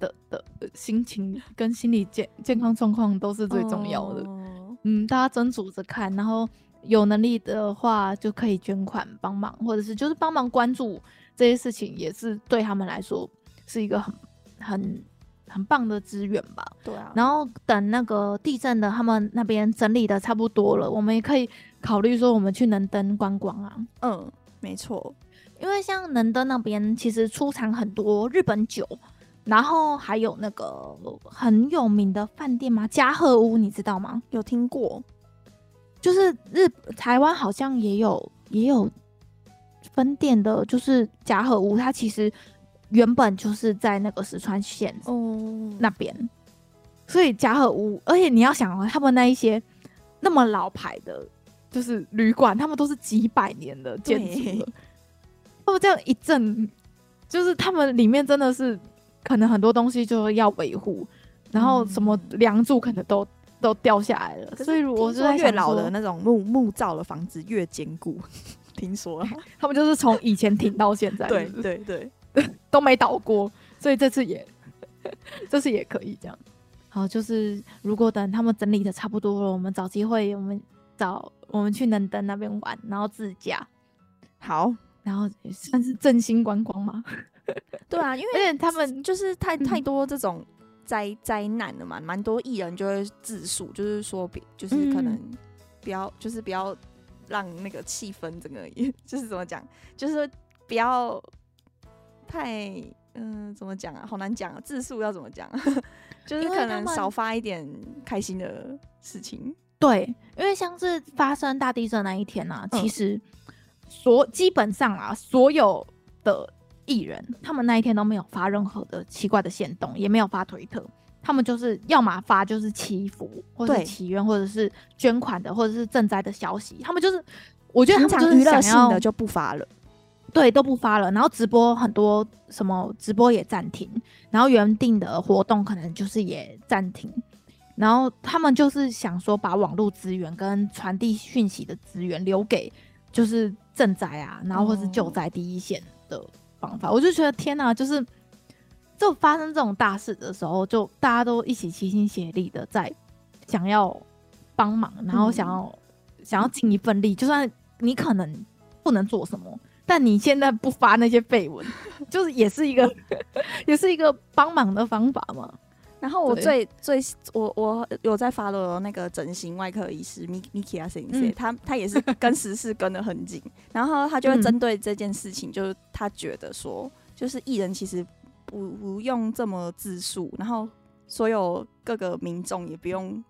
的的心情跟心理健健康状况都是最重要的。Oh. 嗯，大家斟酌着看，然后有能力的话就可以捐款帮忙，或者是就是帮忙关注这些事情，也是对他们来说是一个很很很棒的资源吧。对啊。然后等那个地震的他们那边整理的差不多了，我们也可以考虑说我们去能登观光啊。嗯，没错，因为像能登那边其实出产很多日本酒。然后还有那个很有名的饭店吗？加贺屋，你知道吗？有听过，就是日台湾好像也有也有分店的，就是加贺屋，它其实原本就是在那个石川县哦那边，哦、所以加贺屋，而且你要想哦他们那一些那么老牌的，就是旅馆，他们都是几百年的建筑了，他们对这样一震，就是他们里面真的是。可能很多东西就要维护，然后什么梁柱可能都、嗯、都掉下来了。所以如果是越老的那种木木造的房子越坚固，听说他们就是从以前停到现在对对对，都没倒过。所以这次也 这次也可以这样。好，就是如果等他们整理的差不多了，我们找机会，我们找我们去能登那边玩，然后自驾。好，然后也算是振兴观光嘛。对啊，因为他们就是太太多这种灾灾难了嘛，蛮多艺人就会自述，就是说，就是可能不要，就是不要让那个气氛整个，就是怎么讲，就是不要太，嗯、呃，怎么讲啊？好难讲啊，自述要怎么讲？就是可能少发一点开心的事情。对，因为像是发生大地震那一天呢、啊，其实所基本上啊，所有的。艺人他们那一天都没有发任何的奇怪的行动，也没有发推特，他们就是要么发就是祈福，或者是祈愿，或者是捐款的，或者是赈灾的消息。他们就是，我觉得他们就是娱乐性的就不发了，对，都不发了。然后直播很多什么直播也暂停，然后原定的活动可能就是也暂停。然后他们就是想说，把网络资源跟传递讯息的资源留给就是赈灾啊，然后或是救灾第一线的。哦方法，我就觉得天哪，就是就发生这种大事的时候，就大家都一起齐心协力的在想要帮忙，然后想要、嗯、想要尽一份力，就算你可能不能做什么，但你现在不发那些废文，就是也是一个 也是一个帮忙的方法嘛。然后我最最我我有在 follow 那个整形外科医师 Miki 啊先生，他他也是跟时事跟的很紧，然后他就会针对这件事情，就是他觉得说，就是艺人其实不不用这么自述，然后所有各个民众也不用，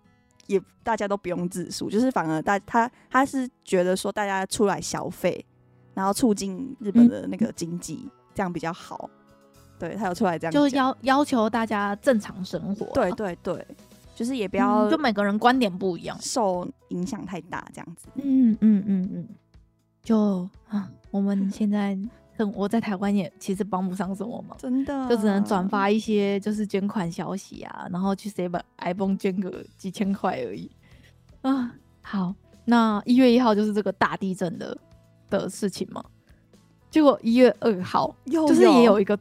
也大家都不用自述，就是反而大他他是觉得说大家出来消费，然后促进日本的那个经济，这样比较好。对他有出来这样，就要要求大家正常生活。对对对，就是也不要、嗯，就每个人观点不一样，受影响太大这样子。嗯嗯嗯嗯，就啊，我们 现在生活在台湾也其实帮不上什么嘛，真的，就只能转发一些就是捐款消息啊，然后去 save iPhone 捐个几千块而已。啊，好，那一月一号就是这个大地震的的事情嘛。结果一月二号就是也有一个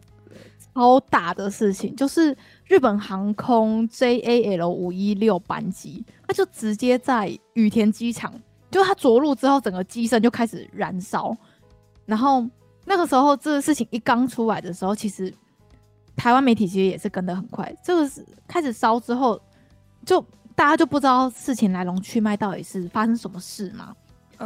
超大的事情，就是日本航空 JAL 五一六班机，它就直接在羽田机场，就它着陆之后，整个机身就开始燃烧。然后那个时候这个事情一刚出来的时候，其实台湾媒体其实也是跟得很快。这个是开始烧之后，就大家就不知道事情来龙去脉到底是发生什么事嘛。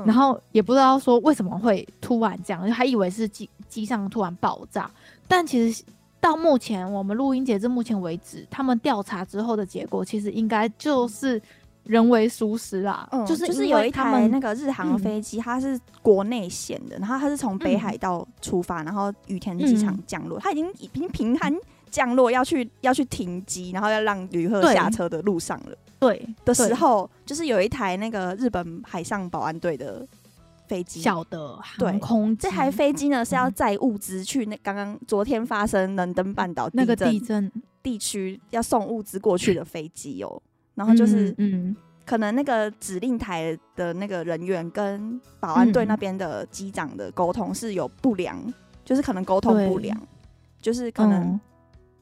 然后也不知道说为什么会突然这样，就还以为是机机上突然爆炸。但其实到目前我们录音截至目前为止，他们调查之后的结果，其实应该就是人为疏失啦。嗯，就是就是有一台那个日航飞机，它是国内线的，然后它是从北海道出发，然后羽田机场降落，它已经已经平安降落，要去要去停机，然后要让旅客下车的路上了。对的时候，就是有一台那个日本海上保安队的飞机，小的航空。这台飞机呢是要载物资去那刚刚昨天发生能登半岛那个地震地区要送物资过去的飞机哦。然后就是，嗯，可能那个指令台的那个人员跟保安队那边的机长的沟通是有不良，就是可能沟通不良，就是可能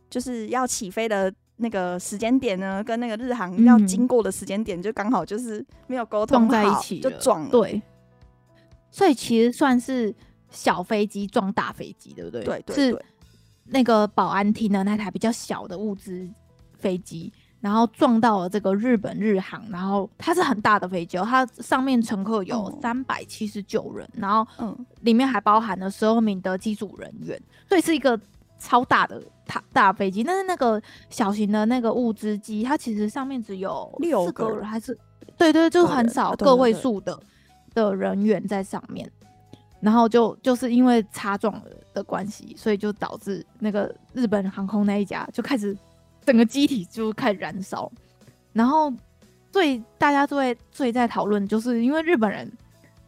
就是要起飞的。那个时间点呢，跟那个日航要经过的时间点，就刚好就是没有沟通在一起，就撞了。对，所以其实算是小飞机撞大飞机，对不对？对对对，是那个保安厅的那台比较小的物资飞机，然后撞到了这个日本日航，然后它是很大的飞机，它上面乘客有三百七十九人，然后嗯，里面还包含了十二名的机组人员，所以是一个。超大的大大飞机，但是那个小型的那个物资机，它其实上面只有六个人，还是对，对对，就很少个位数的的人员在上面，然后就就是因为擦撞的关系，所以就导致那个日本航空那一家就开始整个机体就开始燃烧，然后最大家最最在讨论，就是因为日本人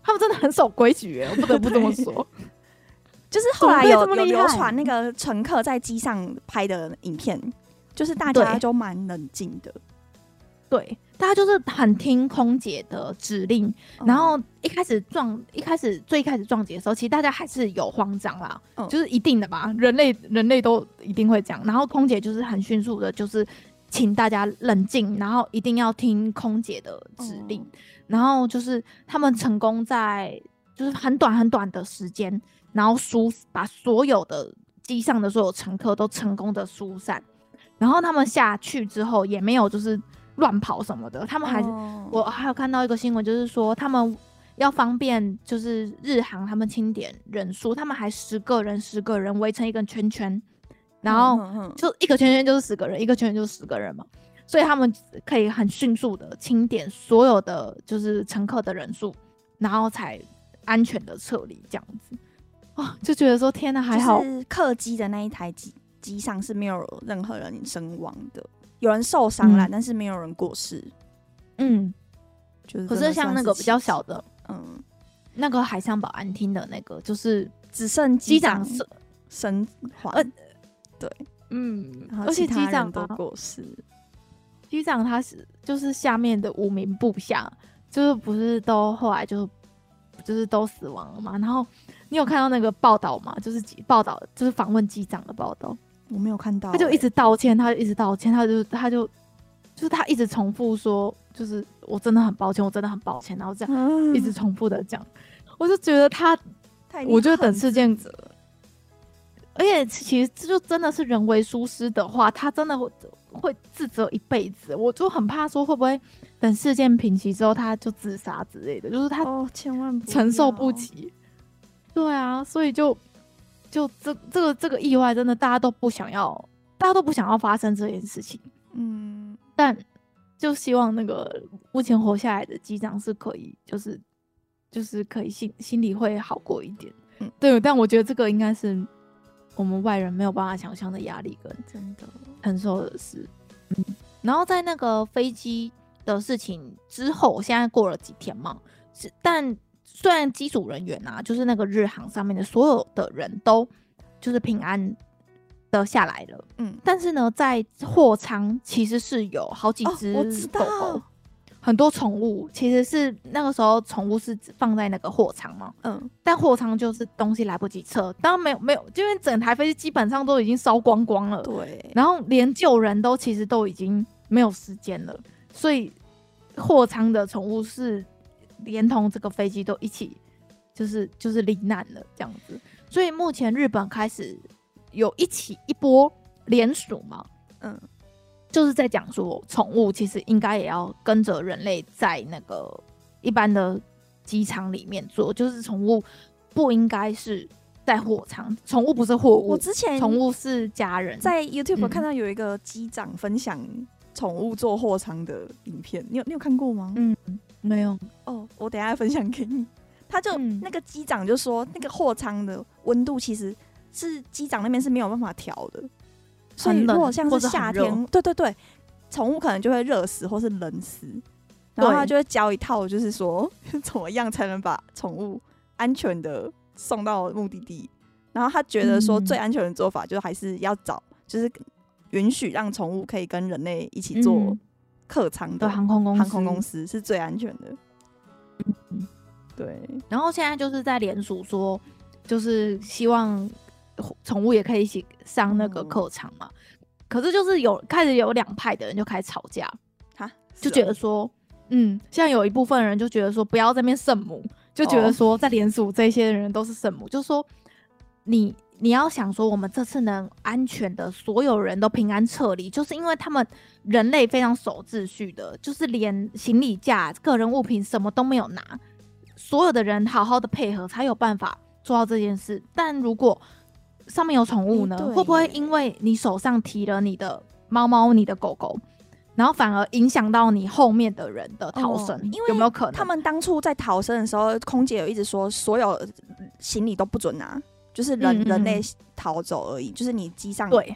他们真的很守规矩，我不得不这么说。就是后来有有流传那个乘客在机上拍的影片，就是大家都蛮冷静的，对，大家就是很听空姐的指令。然后一开始撞，一开始最开始撞击的时候，其实大家还是有慌张啦，就是一定的吧，人类人类都一定会这样。然后空姐就是很迅速的，就是请大家冷静，然后一定要听空姐的指令。然后就是他们成功在就是很短很短的时间。然后疏把所有的机上的所有乘客都成功的疏散，然后他们下去之后也没有就是乱跑什么的，他们还是、哦、我还有看到一个新闻，就是说他们要方便就是日航他们清点人数，他们还十个人十个人围成一个圈圈，然后就一个圈圈就是十个人，一个圈圈就是十个人嘛，所以他们可以很迅速的清点所有的就是乘客的人数，然后才安全的撤离这样子。哦，就觉得说天哪，还好。客机的那一台机机上是没有任何人身亡的，有人受伤了，嗯、但是没有人过世。嗯，就是可是像那个比较小的，嗯，那个海上保安厅的那个，就是只剩机长生还，呃，对，嗯，而且机长都过世，机长他是就是下面的五名部下，就是不是都后来就就是都死亡了嘛，然后。你有看到那个报道吗？就是报道，就是访问机长的报道。我没有看到、欸，他就一直道歉，他就一直道歉，他就他就就是他一直重复说，就是我真的很抱歉，我真的很抱歉，然后这样一直重复的讲，我就觉得他，我觉得等事件，而且其实这就真的是人为疏失的话，他真的会会自责一辈子。我就很怕说会不会等事件平息之后，他就自杀之类的，就是他哦，千万承受不起。对啊，所以就就这这个这个意外，真的大家都不想要，大家都不想要发生这件事情。嗯，但就希望那个目前活下来的机长是可以，就是就是可以心心里会好过一点。嗯，对，但我觉得这个应该是我们外人没有办法想象的压力跟真的承受的事。嗯，然后在那个飞机的事情之后，现在过了几天嘛，是但虽然机组人员啊，就是那个日航上面的所有的人都就是平安的下来了，嗯，但是呢，在货舱其实是有好几只狗狗。哦很多宠物其实是那个时候宠物是放在那个货舱嘛，嗯，但货舱就是东西来不及撤，当然没有没有，因为整台飞机基本上都已经烧光光了，对，然后连救人都其实都已经没有时间了，所以货舱的宠物是连同这个飞机都一起就是就是罹难了这样子，所以目前日本开始有一起一波连署嘛，嗯。就是在讲说，宠物其实应该也要跟着人类在那个一般的机场里面做，就是宠物不应该是在货舱，宠物不是货物。我之前宠物是家人，在 YouTube 看到有一个机长分享宠物坐货舱的影片，你有你有看过吗？嗯，没有。哦，我等一下分享给你。他就、嗯、那个机长就说，那个货舱的温度其实是机长那边是没有办法调的。所以如果像是夏天，对对对，宠物可能就会热死或是冷死，然后他就会教一套，就是说 怎么样才能把宠物安全的送到目的地。然后他觉得说最安全的做法，就还是要找，就是允许让宠物可以跟人类一起坐客舱的航空公司，航空公司是最安全的。嗯，对。然后现在就是在联署说，就是希望。宠物也可以一起上那个客舱嘛？嗯、可是就是有开始有两派的人就开始吵架，哈，就觉得说，嗯，现在有一部分人就觉得说，不要这边圣母，就觉得说在联署这些人都是圣母，哦、就是说你你要想说，我们这次能安全的所有人都平安撤离，就是因为他们人类非常守秩序的，就是连行李架、个人物品什么都没有拿，所有的人好好的配合才有办法做到这件事。但如果上面有宠物呢，会不会因为你手上提了你的猫猫、你的狗狗，然后反而影响到你后面的人的逃生？因为有没有可能？他们当初在逃生的时候，空姐有一直说，所有行李都不准拿，就是人人类逃走而已。就是你机上对，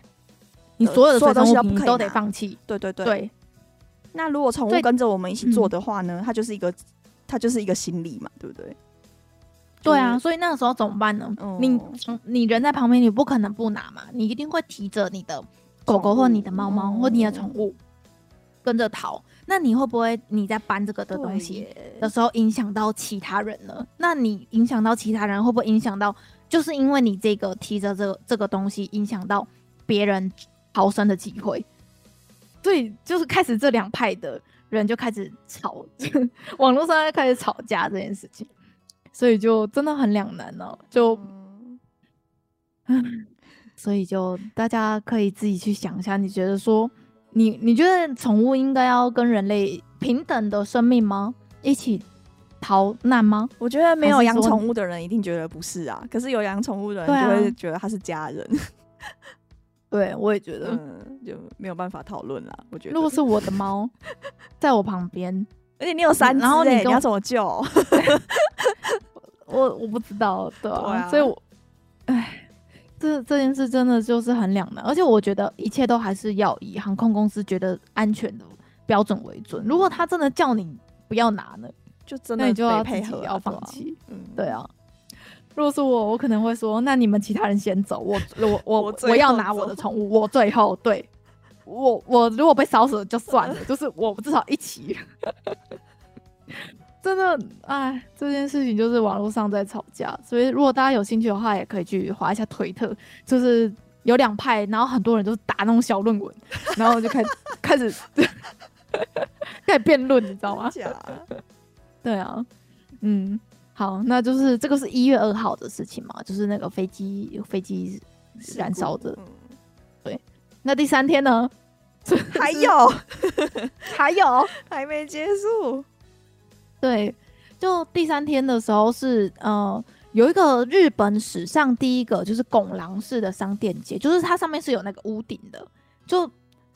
你所有的东西都不可以都得放弃。对对对对。那如果宠物跟着我们一起做的话呢？它就是一个，它就是一个行李嘛，对不对？对啊，所以那个时候怎么办呢？嗯、你你人在旁边，你不可能不拿嘛，你一定会提着你的狗狗或你的猫猫或你的宠物跟着逃。那你会不会你在搬这个的东西的时候影响到其他人呢？那你影响到其他人，会不会影响到？就是因为你这个提着这个这个东西，影响到别人逃生的机会。所以就是开始这两派的人就开始吵，网络上就开始吵架这件事情。所以就真的很两难呢，就，嗯，所以就大家可以自己去想一下，你觉得说，你你觉得宠物应该要跟人类平等的生命吗？一起逃难吗？我觉得没有养宠物的人一定觉得不是啊，可是有养宠物的人就会觉得他是家人。对，我也觉得，嗯，就没有办法讨论了。我觉得，如果是我的猫在我旁边，而且你有三只，然后你你要怎么救？我我不知道，对啊，对啊，所以我，哎，这这件事真的就是很两难，而且我觉得一切都还是要以航空公司觉得安全的标准为准。如果他真的叫你不要拿呢，就真的你就要配合，要放弃。嗯，对啊。如果是我，我可能会说，那你们其他人先走，我我我我，我 要拿我的宠物，我最后对我我如果被烧死了就算了，就是我至少一起。真的，哎，这件事情就是网络上在吵架，所以如果大家有兴趣的话，也可以去划一下推特，就是有两派，然后很多人都是打那种小论文，然后就开始 开始开始辩论，你知道吗？对啊，嗯，好，那就是这个是一月二号的事情嘛，就是那个飞机飞机燃烧的，对。那第三天呢？还有，还有，还没结束。对，就第三天的时候是呃，有一个日本史上第一个就是拱廊式的商店街，就是它上面是有那个屋顶的。就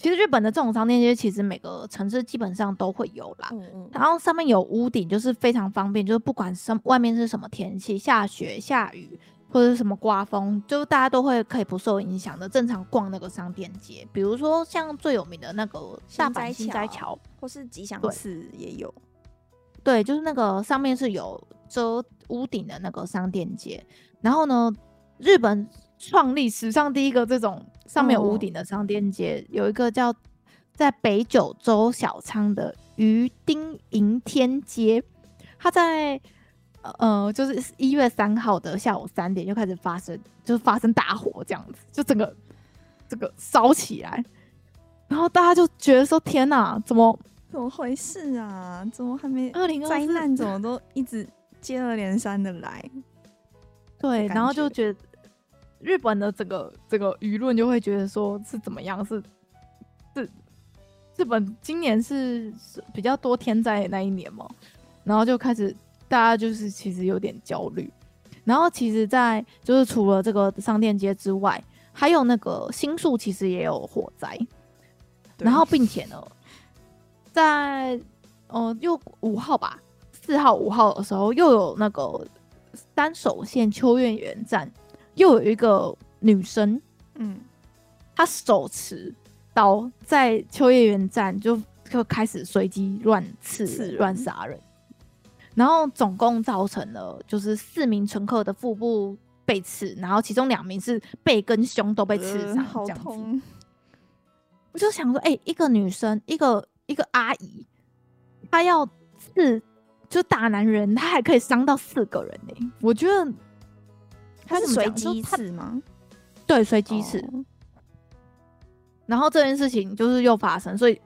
其实日本的这种商店街，其实每个城市基本上都会有啦。嗯嗯。然后上面有屋顶，就是非常方便，就是不管什外面是什么天气，下雪下雨，或者是什么刮风，就大家都会可以不受影响的正常逛那个商店街。比如说像最有名的那个大阪心斋桥，或是吉祥寺也有。对，就是那个上面是有遮屋顶的那个商店街。然后呢，日本创立史上第一个这种上面有屋顶的商店街，哦、有一个叫在北九州小仓的鱼丁银天街，它在。呃，就是一月三号的下午三点就开始发生，就是发生大火这样子，就整个这个烧起来，然后大家就觉得说：“天哪，怎么怎么回事啊？怎么还没 二零灾难？怎么都一直接二连三的来？”对，然后就觉得日本的整个这个舆论就会觉得说是怎么样？是是日本今年是比较多天灾的那一年嘛？然后就开始。大家就是其实有点焦虑，然后其实，在就是除了这个商店街之外，还有那个新宿其实也有火灾，然后并且呢，在呃又五号吧，四号五号的时候又有那个单手线秋叶原站又有一个女生，嗯，她手持刀在秋叶原站就就开始随机乱刺乱杀人。然后总共造成了就是四名乘客的腹部被刺，然后其中两名是背跟胸都被刺伤，呃，好痛。我就想说，哎、欸，一个女生，一个一个阿姨，她要刺就打男人，她还可以伤到四个人呢，欸。我觉得她是随机刺吗？对，随机刺。然后这件事情就是又发生，所以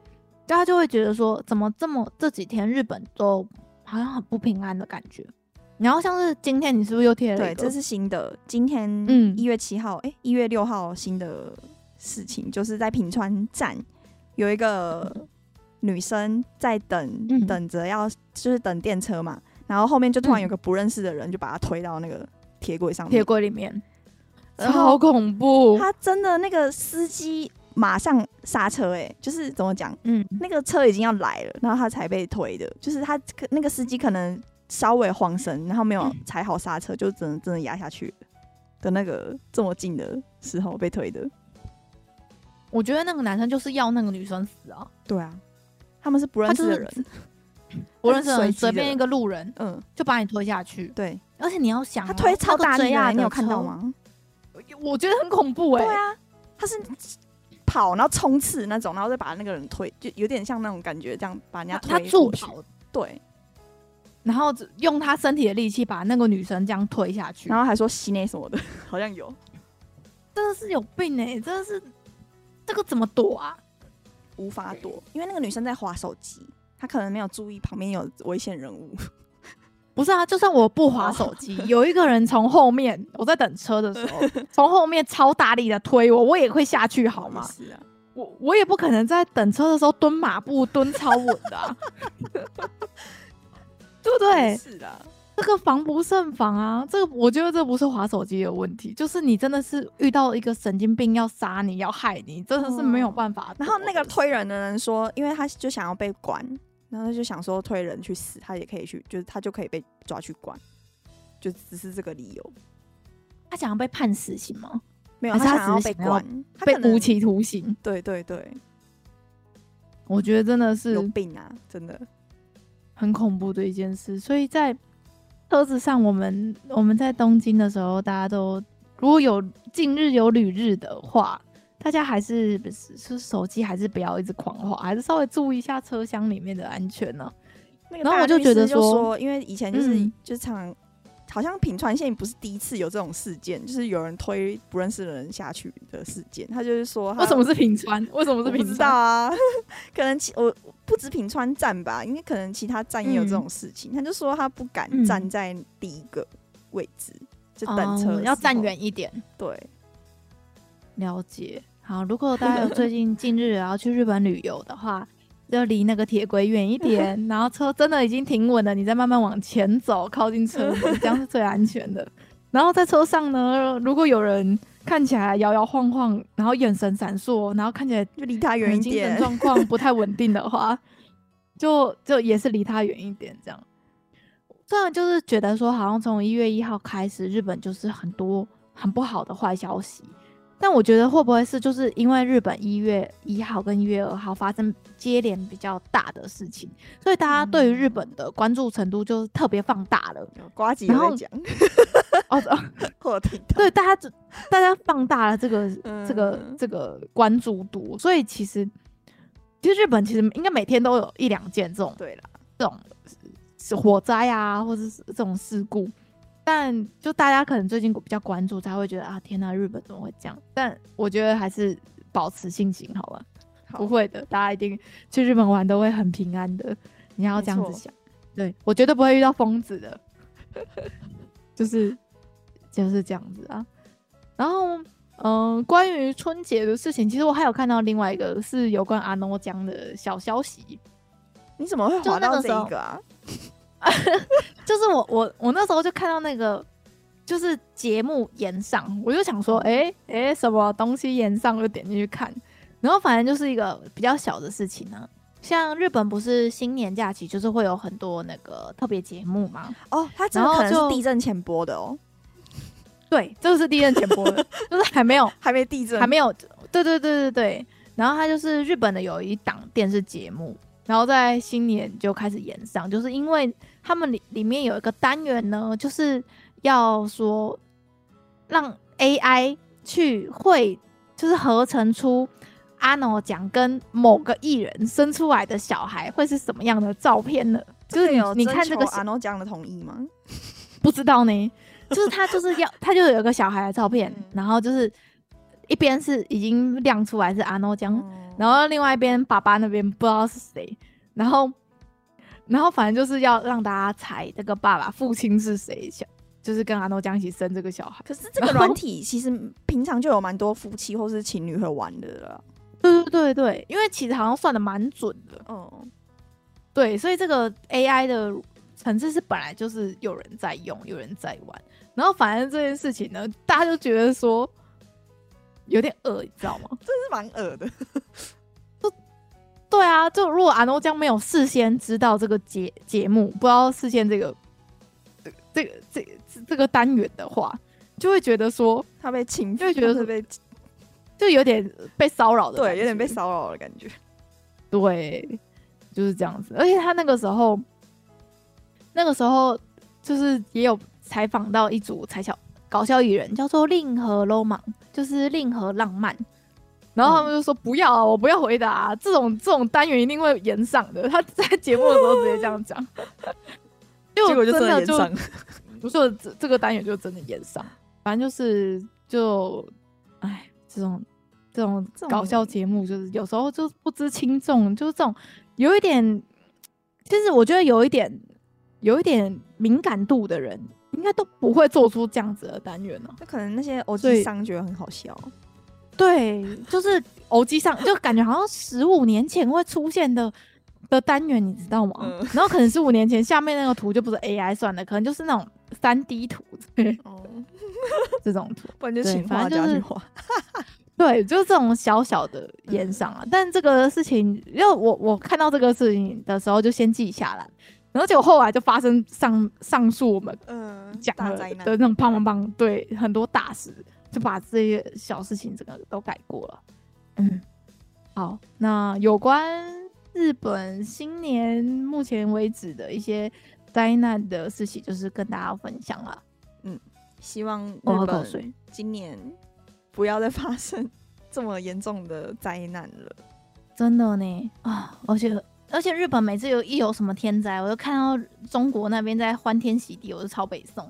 大家就会觉得说，怎么这么这几天日本都。好像很不平安的感觉，然后像是今天你是不是又贴了？对，这是新的。今天嗯，一月七号，哎、嗯，一月六号新的事情，就是在平川站有一个女生在等，嗯、等着要就是等电车嘛，然后后面就突然有个不认识的人就把她推到那个铁轨上面，铁轨里面，超恐怖。他真的那个司机。马上刹车，欸，哎，就是怎么讲？嗯，那个车已经要来了，然后他才被推的。就是他那个司机可能稍微慌神，然后没有踩好刹车，就真的真的压下去的那个这么近的时候被推的。我觉得那个男生就是要那个女生死啊！对啊，他们是不认识的人，就是、不认识的人，随便一个路人，嗯，就把你推下去。对，而且你要想，他推超大力啊，你有看到吗？我觉得很恐怖哎、欸。对啊，他是。跑，然后冲刺那种，然后再把那个人推，就有点像那种感觉，这样把人家推他助跑，对，然后用他身体的力气把那个女生这样推下去，然后还说洗内什么的，好像有，真的是有病哎、欸，真的是这个怎么躲啊？无法躲，因为那个女生在划手机，她可能没有注意旁边有危险人物。不是啊，就算我不划手机，有一个人从后面，我在等车的时候，从后面超大力的推我，我也会下去，好吗？是啊，我我也不可能在等车的时候蹲马步，蹲超稳的、啊，对不对？是的，这个防不胜防啊！这个我觉得这不是滑手机的问题，就是你真的是遇到一个神经病要杀你要害你，真的是没有办法、嗯。然后那个推人的人说，因为他就想要被关。然后他就想说推人去死，他也可以去，就是他就可以被抓去关，就只是这个理由。他想要被判死刑吗？没有，他想要被关，被无期徒刑。对对对，我觉得真的是有病啊，真的很恐怖的一件事。所以在车子上，我们我们在东京的时候，大家都如果有近日有旅日的话。大家还是不是是手机还是不要一直狂滑，还是稍微注意一下车厢里面的安全呢、啊？那个，然后我就觉得说，因为以前就是、嗯、就是常好像品川县不是第一次有这种事件，就是有人推不认识的人下去的事件。他就是说，为什么是品川？为什么是品川？不知道啊，可能其我不止品川站吧，因为可能其他站也有这种事情。嗯、他就说他不敢站在第一个位置，嗯、就等车、嗯、要站远一点。对，了解。好，如果大家有最近近日要去日本旅游的话，就离那个铁轨远一点，然后车真的已经停稳了，你再慢慢往前走，靠近车门，这样是最安全的。然后在车上呢，如果有人看起来摇摇晃晃，然后眼神闪烁，然后看起来就离他远一点，精神状况不太稳定的话，就就也是离他远一点，这样。虽然就是觉得说，好像从一月一号开始，日本就是很多很不好的坏消息。但我觉得会不会是就是因为日本一月一号跟一月二号发生接连比较大的事情，所以大家对于日本的关注程度就特别放大了。瓜吉然后讲，对，大家大家放大了这个、嗯、这个这个关注度，所以其实其实日本其实应该每天都有一两件这种对啦，这种是火灾啊，或者是这种事故。但就大家可能最近比较关注，才会觉得啊，天呐，日本怎么会这样？但我觉得还是保持信心，好吧？好，不会的，大家一定去日本玩都会很平安的。你要这样子想，对，我绝对不会遇到疯子的，就是就是这样子啊。然后，嗯、呃，关于春节的事情，其实我还有看到另外一个是有关阿诺江的小消息。你怎么会滑到这一个啊？就是我我我那时候就看到那个就是节目延上，我就想说，哎、欸、哎、欸，什么东西延上，我就点进去看，然后反正就是一个比较小的事情呢、啊。像日本不是新年假期，就是会有很多那个特别节目吗。哦，它真的可能是地震前播的哦。对，这个是地震前播的，就是还没有还没地震，还没有。对对对对对。然后它就是日本的有一档电视节目。然后在新年就开始演上，就是因为他们里里面有一个单元呢，就是要说让 AI 去会，就是合成出阿诺奖跟某个艺人生出来的小孩会是什么样的照片呢？就是你你看这个阿诺奖的同意吗？不知道呢，就是他就是要他就有一个小孩的照片，然后就是一边是已经亮出来是阿诺奖。然后另外一边，爸爸那边不知道是谁，然后，然后反正就是要让大家猜这个爸爸父亲是谁，小就是跟阿诺江一起生这个小孩。可是这个软体其实平常就有蛮多夫妻或是情侣会玩的了。对对对对，因为其实好像算的蛮准的。嗯，对，所以这个 AI 的层次是本来就是有人在用，有人在玩。然后反正这件事情呢，大家就觉得说。有点恶，你知道吗？真是蛮恶的。对啊，就如果阿诺江没有事先知道这个节节目，不知道事先这个这个这个、这个单元的话，就会觉得说他被侵，就会觉得是被，就有点被骚扰的，对，有点被骚扰的感觉。对，就是这样子。而且他那个时候，那个时候就是也有采访到一组才小。搞笑艺人叫做令和 Roman，就是令和浪漫。然后他们就说：“不要啊，我不要回答啊，这种这种单元一定会延上的。”他在节目的时候直接这样讲，结果就真的炎上。不是这这个单元就真的延上，反正就是就哎，这种这种搞笑节目就是有时候就不知轻重，就是这种有一点，其实我觉得有一点有一点敏感度的人。应该都不会做出这样子的单元呢、喔。那可能那些偶机商觉得很好笑。对，就是偶机上就感觉好像十五年前会出现的的单元，你知道吗？嗯、然后可能十五年前下面那个图就不是 AI 算的，可能就是那种三 D 图。哦，这种图，不然就请画家去画。对，就是这种小小的延上啊。嗯、但这个事情，因为我我看到这个事情的时候，就先记下来。然后结果后来就发生上上述我们讲的的那种棒棒棒，对，很多大事就把这些小事情整个都改过了。嗯，好，那有关日本新年目前为止的一些灾难的事情，就是跟大家分享了。嗯，希望日本今年不要再发生 这么严重的灾难了。真的呢啊，而且。而且日本每次有一有什么天灾，我就看到中国那边在欢天喜地，我就超北宋，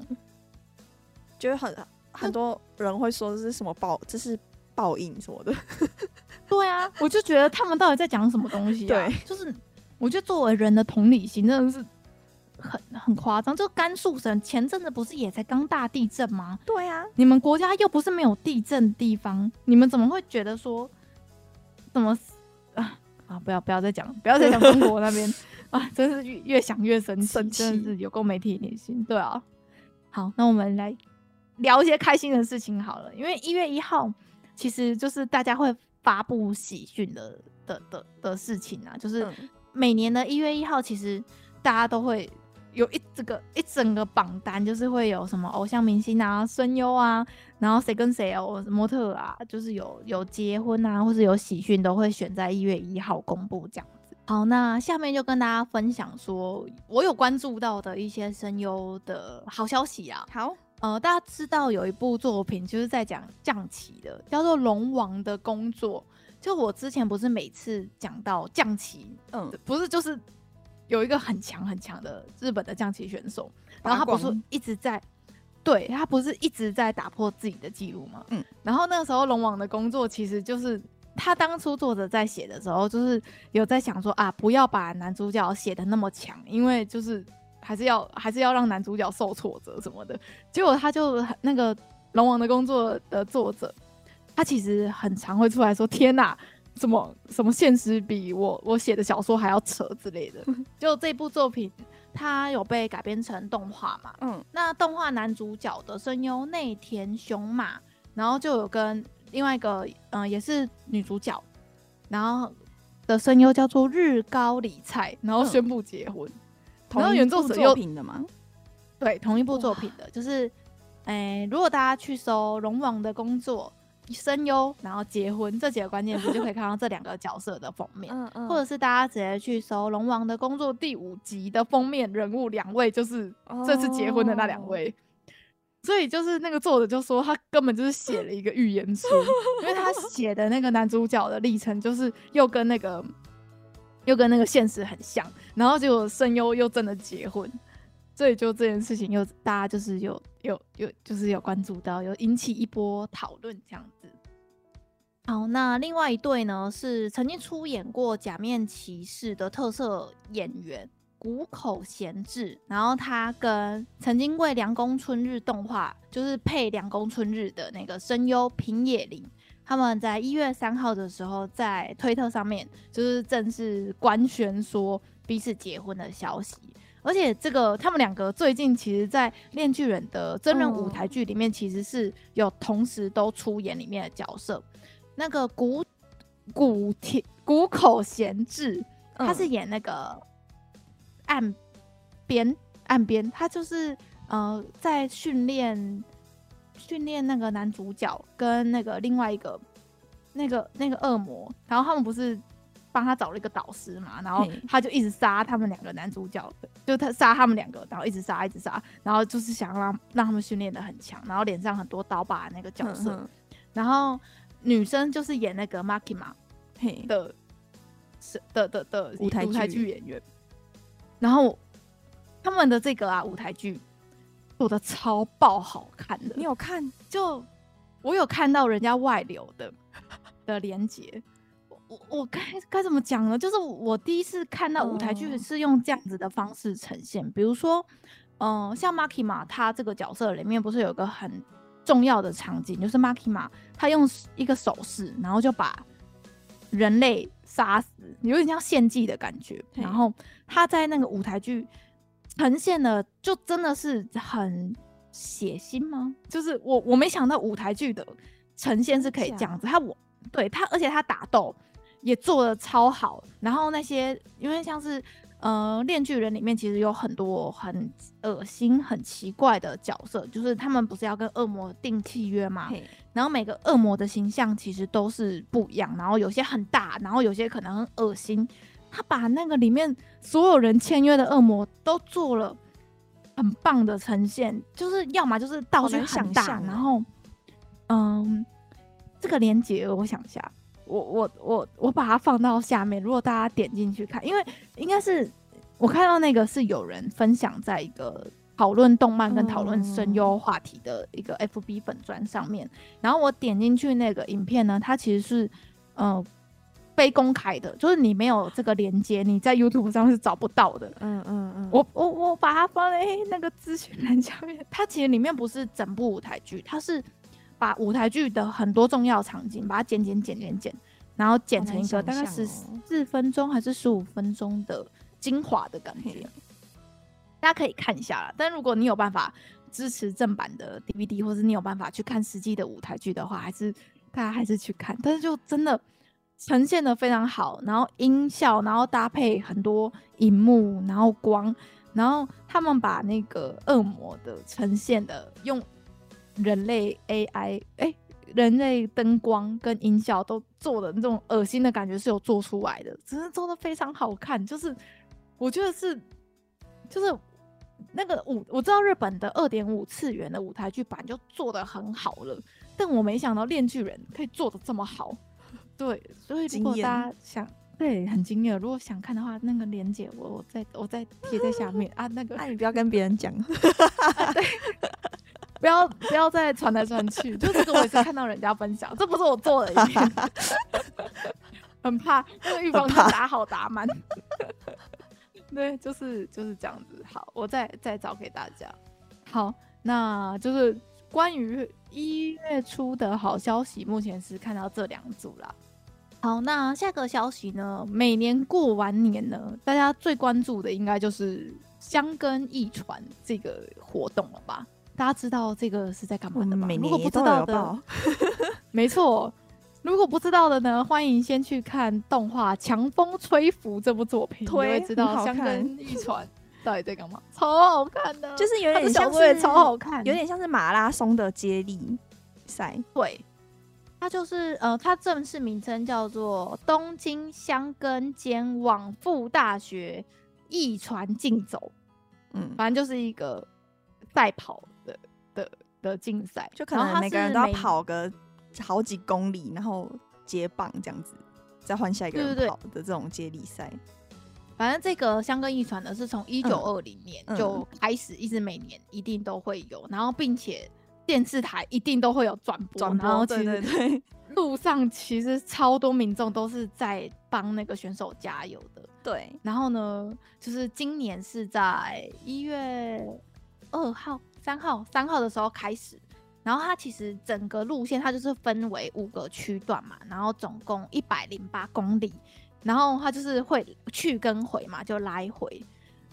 就是很很多人会说这是什么报，这是报应什么的。对啊，我就觉得他们到底在讲什么东西啊？对，就是我觉得作为人的同理心真的是很很夸张。就甘肃省前阵子不是也才刚大地震吗？对啊，你们国家又不是没有地震的地方，你们怎么会觉得说怎么啊？啊！不要不要再讲，不要再讲中国那边 啊！真是越越想越生气，生气真的是有够没体力心。对啊，好，那我们来聊一些开心的事情好了。因为一月一号其实就是大家会发布喜讯的的的的事情啊，就是每年的一月一号，其实大家都会有一这个一整个榜单，就是会有什么偶像明星啊、声优啊，然后谁跟谁哦，模特啊，就是有有结婚啊，或是有喜讯，都会选在一月一号公布这样子。好，那下面就跟大家分享说，我有关注到的一些声优的好消息啊。好，呃，大家知道有一部作品就是在讲将棋的，叫做《龙王的工作》。就我之前不是每次讲到将棋，嗯，不是就是。有一个很强很强的日本的将棋选手，然后他不是一直在，对，他不是一直在打破自己的记录吗？嗯，然后那个时候龙王的工作其实就是他当初作者在写的时候，就是有在想说啊，不要把男主角写的那么强，因为就是还是要还是要让男主角受挫折什么的。结果他就那个龙王的工作的作者，他其实很常会出来说：“天哪！”什么什么现实比我我写的小说还要扯之类的，就这部作品，它有被改编成动画嘛？嗯，那动画男主角的声优内田雄马，然后就有跟另外一个嗯、呃、也是女主角，然后的声优叫做日高理菜，然后宣布结婚。同样原作者作品的吗？对，同一部作品的，就是哎、欸，如果大家去搜龙王的工作。声优，然后结婚这几个关键词就可以看到这两个角色的封面，嗯嗯，或者是大家直接去搜《龙王的工作》第五集的封面人物，两位就是这次结婚的那两位，哦，所以就是那个作者就说他根本就是写了一个预言书，因为他写的那个男主角的历程就是又跟那个又跟那个现实很像，然后结果声优又真的结婚。所以就这件事情，又大家就是有有有，就是有关注到，有引起一波讨论这样子。好，那另外一对呢，是曾经出演过《假面骑士》的特色演员谷口贤治，然后他跟曾经为《凉宫春日》动画就是配《凉宫春日》的那个声优平野绫，他们在一月三号的时候在推特上面就是正式官宣说彼此结婚的消息。而且这个他们两个最近其实，在《链锯人》的真人舞台剧里面，其实是有同时都出演里面的角色。那个谷谷田谷口贤治，他是演那个岸边岸边，他就是呃在训练训练那个男主角跟那个另外一个那个那个恶魔，然后他们不是。帮他找了一个导师嘛，然后他就一直杀他们两个男主角，就他杀他们两个，然后一直杀，一直杀，然后就是想让让他们训练的很强，然后脸上很多刀疤那个角色，嗯嗯，然后女生就是演那个 Makima 的，是的的的舞台剧演员，然后他们的这个啊舞台剧做的超爆好看的，你有看？就 我有看到人家外流的的连接。我我该该怎么讲呢？就是我第一次看到舞台剧是用这样子的方式呈现，嗯、比如说，嗯、呃，像 Makima 他这个角色里面不是有一个很重要的场景，就是 Makima 他用一个手势，然后就把人类杀死，有点像献祭的感觉。然后他在那个舞台剧呈现的，就真的是很血腥吗？就是我我没想到舞台剧的呈现是可以这样子。他我对他，而且他打斗。也做的超好，然后那些因为像是呃《恋剧人》里面其实有很多很恶心、很奇怪的角色，就是他们不是要跟恶魔订契约嘛？然后每个恶魔的形象其实都是不一样，然后有些很大，然后有些可能很恶心。他把那个里面所有人签约的恶魔都做了很棒的呈现，就是要么就是道具很大，然后嗯，这个连接我想一下。我我我我把它放到下面，如果大家点进去看，因为应该是我看到那个是有人分享在一个讨论动漫跟讨论声优话题的一个 FB 粉砖上面，然后我点进去那个影片呢，它其实是呃非公开的，就是你没有这个连接，你在 YouTube 上是找不到的。嗯嗯嗯，我我我把它放在那个咨询栏下面，它其实里面不是整部舞台剧，它是。把舞台剧的很多重要场景，把它剪剪剪剪剪，然后剪成一个大概十四分钟还是十五分钟的精华的感觉，大家可以看一下啦。但如果你有办法支持正版的 DVD，或者你有办法去看实际的舞台剧的话，还是大家还是去看。但是就真的呈现的非常好，然后音效，然后搭配很多荧幕，然后光，然后他们把那个恶魔的呈现的用人类 AI 哎、人类灯光跟音效都做的那种恶心的感觉是有做出来的，只是做的非常好看。就是我觉得是，就是那个舞，我知道日本的二点五次元的舞台剧版就做的很好了，但我没想到《链锯人》可以做的这么好。对，所以如果大家想。对，很惊讶。如果想看的话，那个链接我我再我再贴在下面 啊。那个，那、啊、你不要跟别人讲、啊，对，不要不要再传来传去。就这个我也是看到人家分享，这不是我做的很怕那个预防针打好打满。对，就是就是这样子。好，我再再找给大家。好，那就是关于一月初的好消息，目前是看到这两组啦。好，那下个消息呢？每年过完年呢，大家最关注的应该就是香根一传这个活动了吧？大家知道这个是在干嘛的吗？每年如果不知道的，没错。如果不知道的呢，欢迎先去看动画《强风吹拂》这部作品，推你会知道香根一传到底在干嘛。超好看的，就是有点像是超好看，有点像是马拉松的接力赛，对。它就是呃，它正式名称叫做东京箱根间往复大学一传竞走，嗯，反正就是一个赛跑的的的竞赛，就可能每个人都要跑个好几公里，然后接棒这样子，再换下一个人跑的这种接力赛。反正这个箱根一传呢，是从一九二零年就开始，一直每年一定都会有，然后并且。电视台一定都会有转播，播，然后其实对对对，路上其实超多民众都是在帮那个选手加油的。对，然后呢，就是今年是在一月二号、三号、三号的时候开始，然后它其实整个路线它就是分为五个区段嘛，然后总共一百零八公里，然后它就是会去跟回嘛，就来回，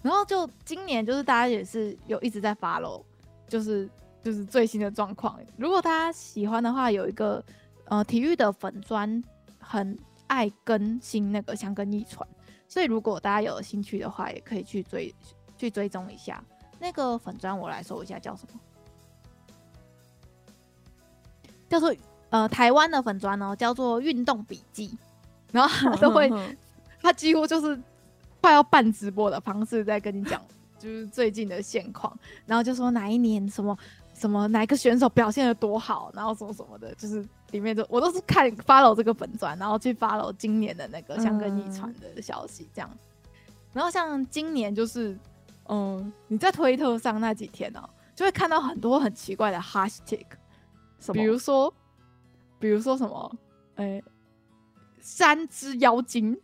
然后就今年就是大家也是有一直在 follow，就是。就是最新的状况。如果大家喜欢的话，有一个呃体育的粉砖很爱更新那个香根一传，所以如果大家有兴趣的话，也可以去追去追踪一下那个粉砖。我来搜一下叫什么，叫做呃台湾的粉砖哦，叫做运动笔记，然后他都会 他几乎就是快要办直播的方式在跟你讲，就是最近的现况，然后就说哪一年什么。什么哪个选手表现的多好，然后什么什么的，就是里面都我都是看 follow 这个粉专，然后去 follow 今年的那个箱根驿传的消息这样。然后像今年就是，嗯，你在推特上那几天呢、就会看到很多很奇怪的 hashtag，什么？比如说，比如说什么，哎、欸，山之妖精，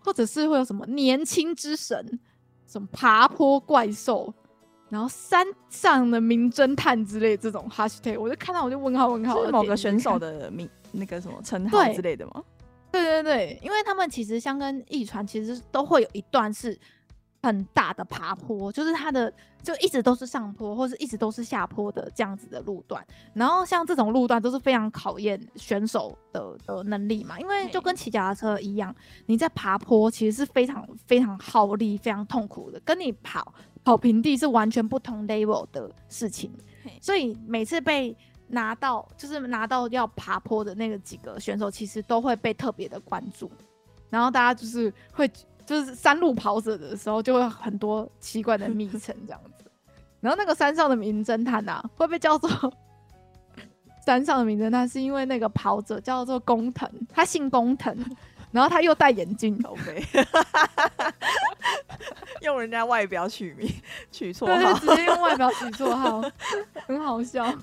或者是会有什么年轻之神，什么爬坡怪兽。然后山上的名侦探之类这种 hashtag，我就看到我就问号问号。是某个选手的名那个什么称号之类的吗？对对对，因为他们其实箱根驿传其实都会有一段是很大的爬坡，就是它的就一直都是上坡，或是一直都是下坡的这样子的路段。然后像这种路段都是非常考验选手的的能力嘛，因为就跟骑脚踏车一样，你在爬坡其实是非常非常耗力、非常痛苦的，跟你跑。跑平地是完全不同 level 的事情，所以每次被拿到就是拿到要爬坡的那个几个选手，其实都会被特别的关注。然后大家就是会就是山路跑者的时候，就会很多奇怪的昵称这样子。然后那个山上的名侦探呐、啊，会被叫做 山上的名侦探，是因为那个跑者叫做工藤，他姓工藤。然后他又戴眼镜，OK，用人家外表取名取绰号，对，直接用外表取绰号，很好笑。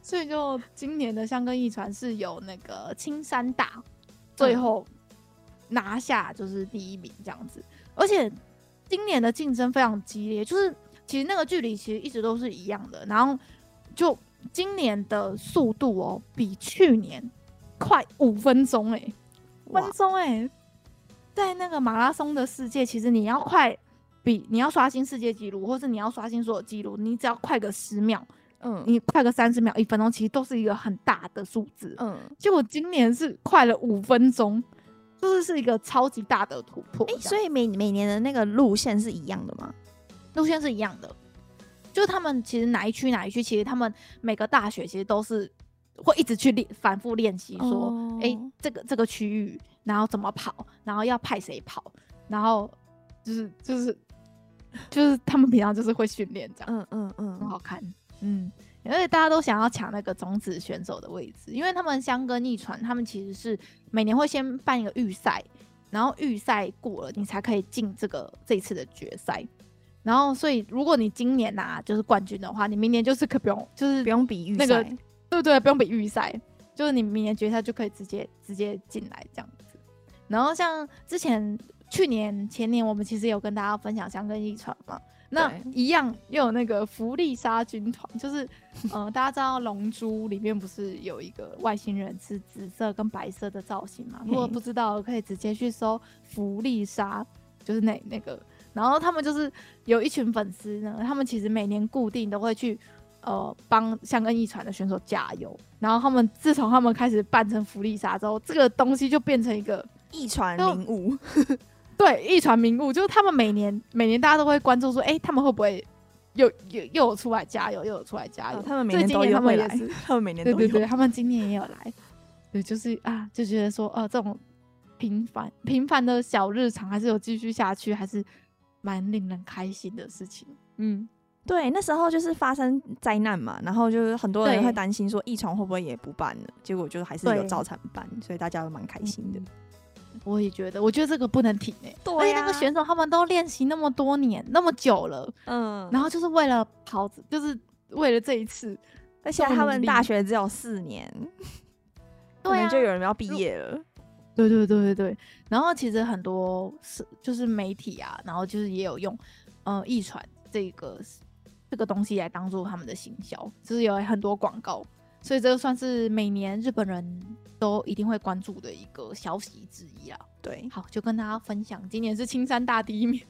所以就今年的香根一传是有那个青山大最后拿下就是第一名这样子，而且今年的竞争非常激烈，就是其实那个距离其实一直都是一样的，然后就今年的速度哦比去年快五分钟哎、欸。分钟哎、欸，在那个马拉松的世界，其实你要快比你要刷新世界纪录，或是你要刷新所有纪录，你只要快个十秒，嗯，你快个三十秒、一分钟，其实都是一个很大的数字，嗯。结果今年是快了五分钟，就是是一个超级大的突破。哎、欸，所以每每年的那个路线是一样的吗？路线是一样的，就是他们其实哪一区哪一区，其实他们每个大学其实都是会一直去练，反复练习说，哎、哦欸，这个这个区域，然后怎么跑，然后要派谁跑，然后就是就是就是他们平常就是会训练这样，嗯嗯嗯，很好看，嗯。因为大家都想要抢那个种子选手的位置，因为他们箱根驿传，他们其实是每年会先办一个预赛，然后预赛过了，你才可以进这个这一次的决赛。然后，所以如果你今年拿、啊、就是冠军的话，你明年就是可不用，就是不用比预赛，那个，对不对？不用比预赛，就是你明年决赛就可以直接直接进来这样子。然后像之前去年前年，我们其实有跟大家分享相跟逆传嘛。那一样又有那个福利莎军团，就是，呃，大家知道《龙珠》里面不是有一个外星人是紫色跟白色的造型嘛？如果不知道，可以直接去搜福利莎，就是那那个。然后他们就是有一群粉丝呢，他们其实每年固定都会去，呃，帮箱根一传的选手加油。然后他们自从他们开始扮成福利莎之后，这个东西就变成一个一传名物。对，一传名物就是他们每年每年大家都会关注说，哎、欸，他们会不会又又又有出来加油，又有出来加油？哦、他们每年都有来，他们每年都有对对对，他们今年也有来。对，就是啊，就觉得说，呃，这种平凡平凡的小日常还是有继续下去，还是蛮令人开心的事情。嗯，对，那时候就是发生灾难嘛，然后就是很多人会担心说，一传会不会也不办了？结果就还是有照常办，所以大家都蛮开心的。嗯我也觉得，我觉得这个不能停哎、欸。对、啊，而且那个选手他们都练习那么多年，那么久了，嗯，然后就是为了跑，就是为了这一次。而且他们大学只有四年，对啊，就有人要毕业了。对对对对对。然后其实很多是就是媒体啊，然后就是也有用，呃，艺传这个这个东西来当做他们的行销，就是有很多广告。所以这个算是每年日本人都一定会关注的一个消息之一啊。对，好，就跟大家分享，今年是青山大第一名，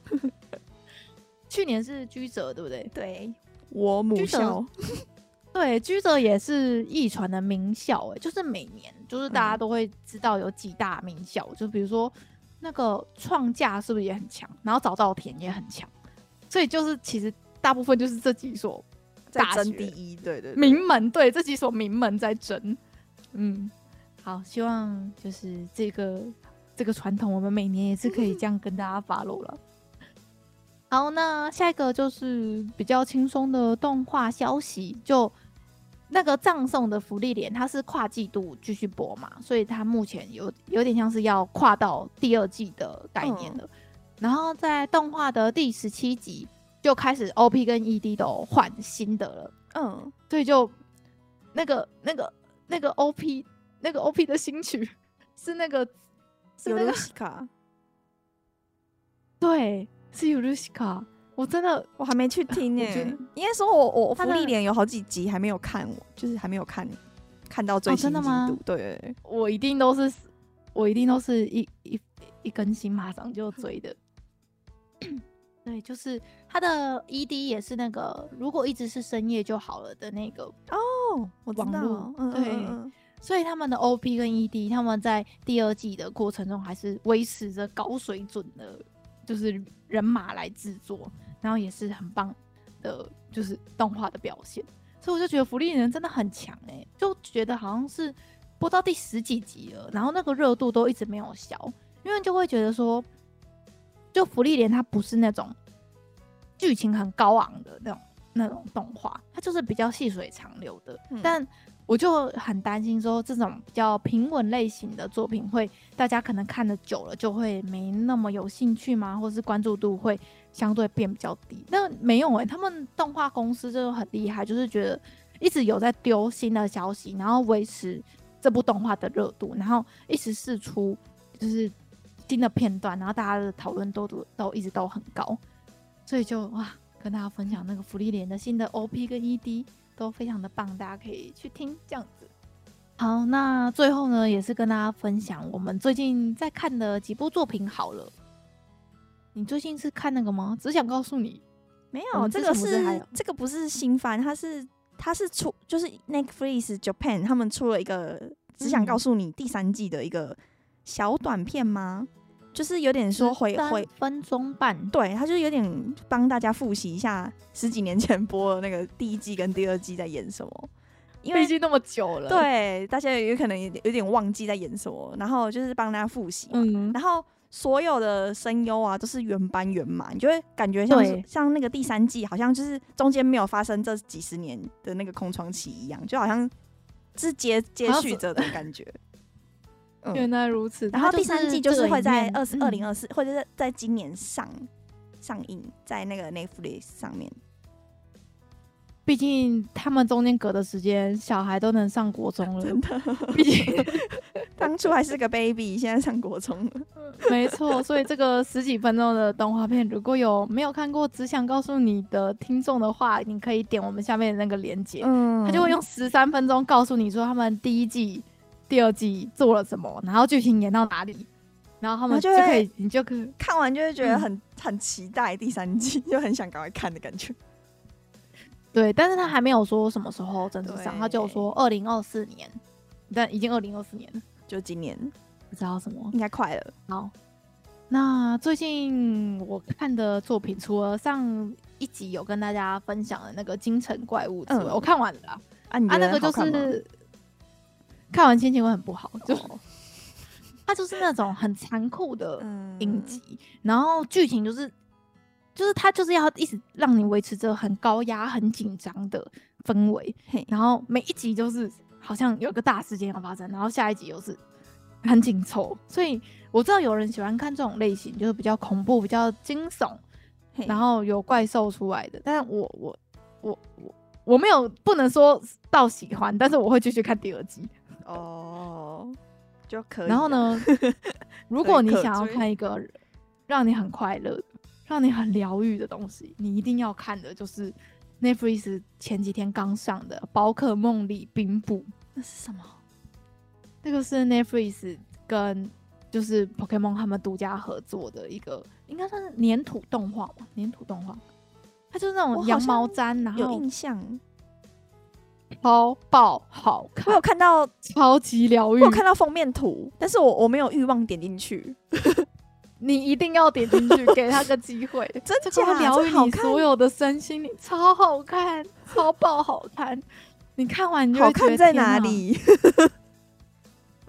去年是居泽，对不对？对，我母校，对，居泽也是驿传的名校，哎，就是每年就是大家都会知道有几大名校，嗯、就比如说那个创价是不是也很强，然后早稻田也很强，所以就是其实大部分就是这几所。在争第一，对对，对，名门，对，这几所名门在争。嗯，好，希望就是这个这个传统，我们每年也是可以这样跟大家 follow 了。好，那下一个就是比较轻松的动画消息，就那个葬送的福利脸，它是跨季度继续播嘛，所以它目前有有点像是要跨到第二季的概念了。嗯、然后在动画的第十七集。就开始 OP 跟 ED 都换新的了，嗯，所以就那个那个那个 OP 那个 OP 的新曲是那个是那个西卡，对，是尤露西卡。我真的我还没去听呢，应该说我我芙莉莲有好几集还没有看，我就是还没有看看到最新的吗？对，我一定都是我一定都是一一一更新马上就追的。对，就是他的 ED 也是那个，如果一直是深夜就好了的那个哦，我知道，对，所以他们的 OP 跟 ED，他们在第二季的过程中还是维持着高水准的，就是人马来制作，然后也是很棒的，就是动画的表现。所以我就觉得福利人真的很强哎、欸，就觉得好像是播到第十几集了，然后那个热度都一直没有消，因为就会觉得说。就福利莲，它不是那种剧情很高昂的那种那种动画，它就是比较细水长流的。嗯、但我就很担心说，这种比较平稳类型的作品会，大家可能看的久了就会没那么有兴趣吗？或是关注度会相对变比较低？那没有诶、欸，他们动画公司就很厉害，就是觉得一直有在丢新的消息，然后维持这部动画的热度，然后一直试出就是。新的片段，然后大家的讨论度都都一直都很高，所以就哇，跟大家分享那个福利莲的新的 OP 跟 ED 都非常的棒，大家可以去听这样子。好，那最后呢，也是跟大家分享我们最近在看的几部作品。好了，你最近是看那个吗？只想告诉你，没有，这个是这个不是新番，它是它是出就是 Netflix Japan 他们出了一个只想告诉你第三季的一个。小短片吗？就是有点说回回分钟半，对，他就是有点帮大家复习一下十几年前播的那个第一季跟第二季在演什么，因为毕竟那么久了，对，大家有可能有点忘记在演什么，然后就是帮大家复习，嗯，然后所有的声优啊都是原班原马，你就会感觉像像那个第三季，好像就是中间没有发生这几十年的那个空窗期一样，就好像是接接续着的感觉。嗯、原来如此，然后第三季就是会在二二零二四，或者是在今年上上映在那个 Netflix 上面。毕竟他们中间隔的时间，小孩都能上国中了。真的，毕竟 当初还是个 baby，现在上国中了。没错，所以这个十几分钟的动画片，如果有没有看过，只想告诉你的听众的话，你可以点我们下面的那个链接，嗯，他就会用十三分钟告诉你说他们第一季。第二季做了什么？然后剧情演到哪里？然后他们就可以，你就可以看完就会觉得很、嗯、很期待第三季，就很想赶快看的感觉。对，但是他还没有说什么时候正式上，他就说二零二四年，但已经二零二四年了，就今年不知道什么，应该快了。好，那最近我看的作品，除了上一集有跟大家分享的那个《京城怪物》之外，嗯、我看完了啊？啊，那个就是。看完心情会很不好，就 它就是那种很残酷的影集，嗯、然后剧情就是，就是它就是要一直让你维持着很高压、很紧张的氛围，嘿。然后每一集就是好像有个大事件要发生，然后下一集又是很紧凑，所以我知道有人喜欢看这种类型，就是比较恐怖、比较惊悚，嘿。然后有怪兽出来的，但是我我我我我没有不能说到喜欢，但是我会继续看第二集。哦，oh, 就可以。然后呢，如果你想要看一个让你很快乐、让你很疗愈的东西，你一定要看的就是 Netflix 前几天刚上的《宝可梦里冰布》。那是什么？那个是 Netflix 跟就是 Pokemon 他们独家合作的一个，应该算是粘土动画吧？粘土动画，它就是那种羊毛毡，然后有印象。超爆好看！我有看到超级疗愈，我有看到封面图，但是我我没有欲望点进去。你一定要点进去，给他个机会，真假疗愈你所有的身心灵，超好看，超爆好看！你看完你就会觉得好看在哪里？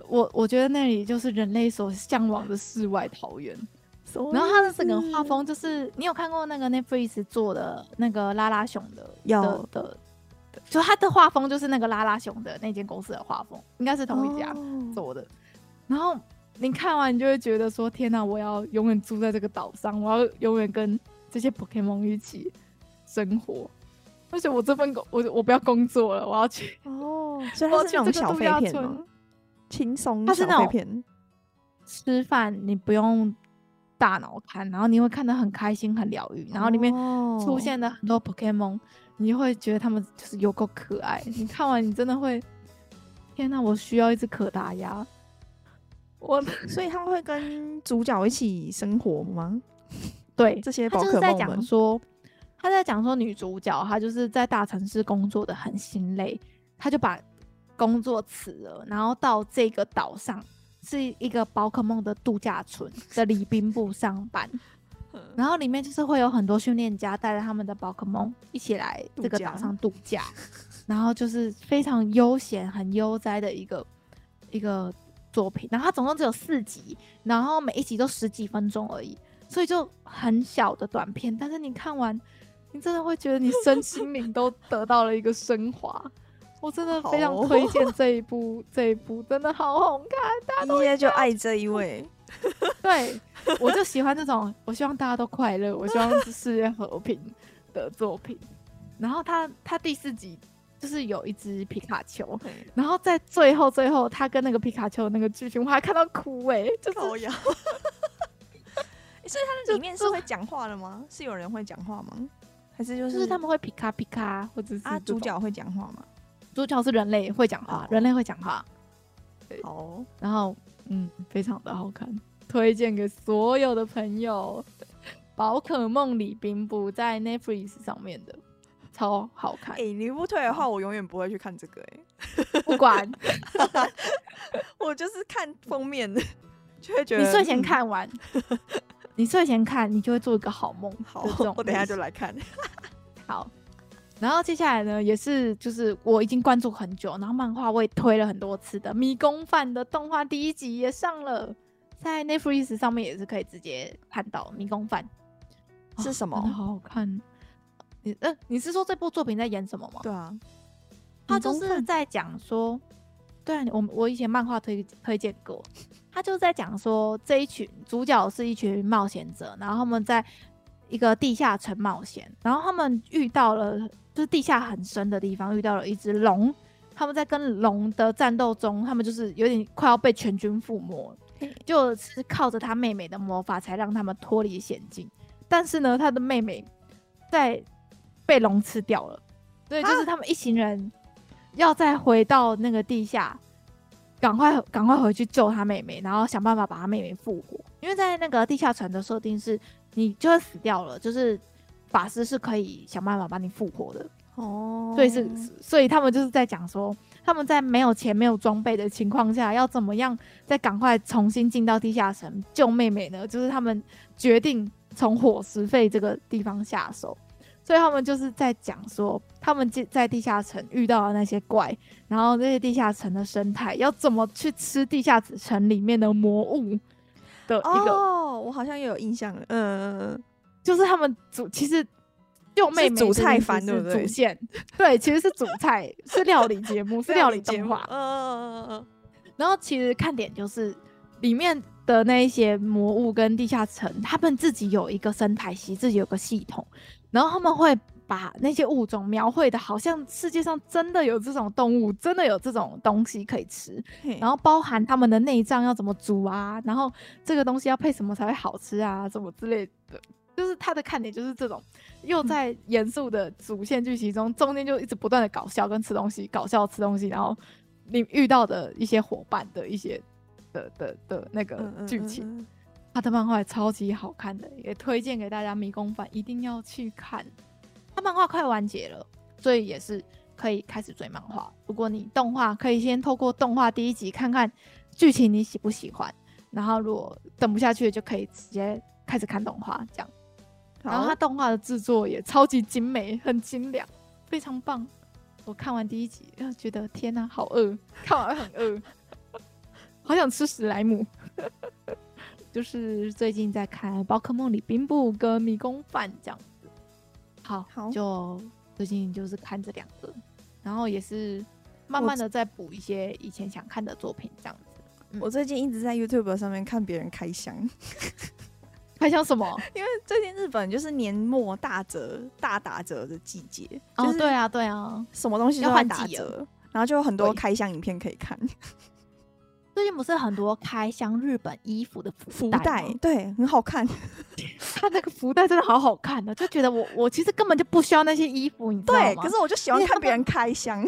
我我觉得那里就是人类所向往的世外桃源。然后它的整个画风就是，你有看过那个 Netflix 做的那个拉拉熊的有的的。就他的画风就是那个拉拉熊的那间公司的画风，应该是同一家做的。Oh. 然后你看完，你就会觉得说：“天哪，我要永远住在这个岛上，我要永远跟这些 Pokemon 一起生活。而且我这份工，我我不要工作了，我要去哦。Oh, 所以它是那种小废片吗？轻松，它是那种吃饭你不用大脑看，然后你会看得很开心、很疗愈。然后里面出现了很多 Pokémon。你会觉得他们就是有够可爱，你看完你真的会，天哪！我需要一只可达鸭。我 所以他们会跟主角一起生活吗？对，这些宝可梦就是在讲说，他在讲说女主角她就是在大城市工作的很心累，她就把工作辞了，然后到这个岛上是一个宝可梦的度假村的礼宾部上班。然后里面就是会有很多训练家带着他们的宝可梦一起来这个岛上度假，然后就是非常悠闲、很悠哉的一个一个作品。然后它总共只有四集，然后每一集都十几分钟而已，所以就很小的短片。但是你看完，你真的会觉得你身心灵都得到了一个升华。我真的非常推荐这一部，这一部真的好好看，大家都一就爱这一位。对，我就喜欢这种，我希望大家都快乐，我希望是世界和平的作品。然后他他第四集就是有一只皮卡丘，然后在最后最后他跟那个皮卡丘的那个剧情，我还看到哭哎、欸，就是。所以他的里面是会讲话的吗？是有人会讲话吗？还是就是，就是他们会皮卡皮卡，或者是啊主角会讲话吗？主角是人类会讲话，人类会讲话。哦，然后。嗯，非常的好看，推荐给所有的朋友。宝可梦礼宾部在 Netflix 上面的，超好看。哎、欸，你不推的话，我永远不会去看这个、欸。哎，不管，我就是看封面的。就会觉得你睡前看完，你睡前看，你就会做一个好梦。好，我等一下就来看。好，然后接下来呢，也是就是我已经关注很久，然后漫画我也推了很多次的《迷宫饭》的动画第一集也上了，在 Netflix 上面也是可以直接看到《迷宫饭》是什么，哦、好好看。你呃，你是说这部作品在演什么吗？对啊，他就是在讲说，对啊，我我以前漫画推推荐过，他就在讲说这一群主角是一群冒险者，然后他们在一个地下城冒险，然后他们遇到了就是地下很深的地方遇到了一只龙，他们在跟龙的战斗中，他们就是有点快要被全军覆没，就是靠着他妹妹的魔法才让他们脱离险境，但是呢，他的妹妹在。被龙吃掉了，对，就是他们一行人要再回到那个地下，赶快赶快回去救他妹妹，然后想办法把他妹妹复活。因为在那个地下城的设定是，你就会死掉了，就是法师是可以想办法把你复活的哦。所以是，所以他们就是在讲说，他们在没有钱、没有装备的情况下，要怎么样再赶快重新进到地下城救妹妹呢？就是他们决定从伙食费这个地方下手。所以他们就是在讲说，他们在地下城遇到的那些怪，然后那些地下城的生态要怎么去吃地下城里面的魔物的一个。哦，我好像也有印象了。嗯，就是他们主其实救妹妹主菜番对不对？主线 对，其实是主菜，是料理节目，是料理动画。嗯嗯嗯嗯。然后其实看点就是里面的那一些魔物跟地下城，他们自己有一个生态系，自己有个系统。然后他们会把那些物种描绘的好像世界上真的有这种动物，真的有这种东西可以吃。然后包含他们的内脏要怎么煮啊，然后这个东西要配什么才会好吃啊，什么之类的。就是他的看点就是这种，又在严肃的主线剧情中，中间就一直不断的搞笑跟吃东西，搞笑吃东西，然后你遇到的一些伙伴的一些的的的那个剧情。嗯嗯嗯他的漫画也超级好看的，也推荐给大家。迷宫饭一定要去看。他漫画快完结了，所以也是可以开始追漫画。如果你动画可以先透过动画第一集看看剧情，你喜不喜欢？然后如果等不下去，就可以直接开始看动画这样。然后它动画的制作也超级精美，很精良，非常棒。我看完第一集，觉得天哪，好饿，看完很饿，好想吃史莱姆。就是最近在看《宝可梦里冰布》跟《迷宫饭》这样子，好，好，就最近就是看这两个，然后也是慢慢的在补一些以前想看的作品这样子。我最近一直在 YouTube 上面看别人开箱，开箱什么？因为最近日本就是年末大折、大打折的季节。哦，对啊，对啊，什么东西都换打折，然后就有很多开箱影片可以看。最近不是很多开箱日本衣服的福袋，对，很好看。他那个福袋真的好好看的，就觉得我我其实根本就不需要那些衣服，你知道吗？对，可是我就喜欢看别人开箱。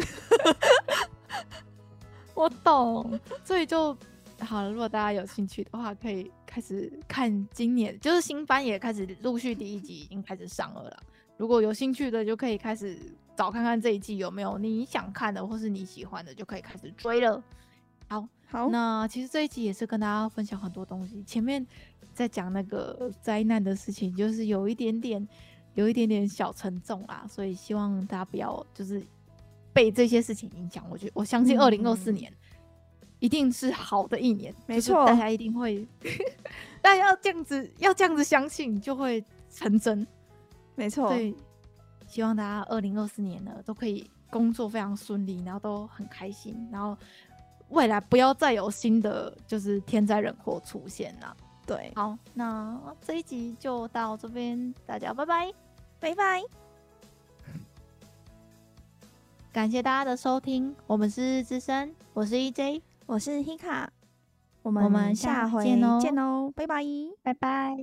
我懂，所以就好了。如果大家有兴趣的话，可以开始看今年，就是新番也开始陆续第一集已经开始上了啦。如果有兴趣的，就可以开始找看看这一季有没有你想看的或是你喜欢的，就可以开始追了。好。好，那其实这一集也是跟大家分享很多东西。前面在讲那个灾难的事情，就是有一点点，有一点点小沉重啦，所以希望大家不要就是被这些事情影响。我觉得我相信二零二四年一定是好的一年，没错，大家一定会，大家要这样子，要这样子相信，就会成真。没错，对，希望大家二零二四年呢都可以工作非常顺利，然后都很开心，然后。未来不要再有新的就是天灾人祸出现了。对，好，那这一集就到这边，大家拜拜，拜拜。感谢大家的收听，我们是日之声，我是 EJ，我是 Hika，我们下回见哦，见哦，拜拜，拜拜。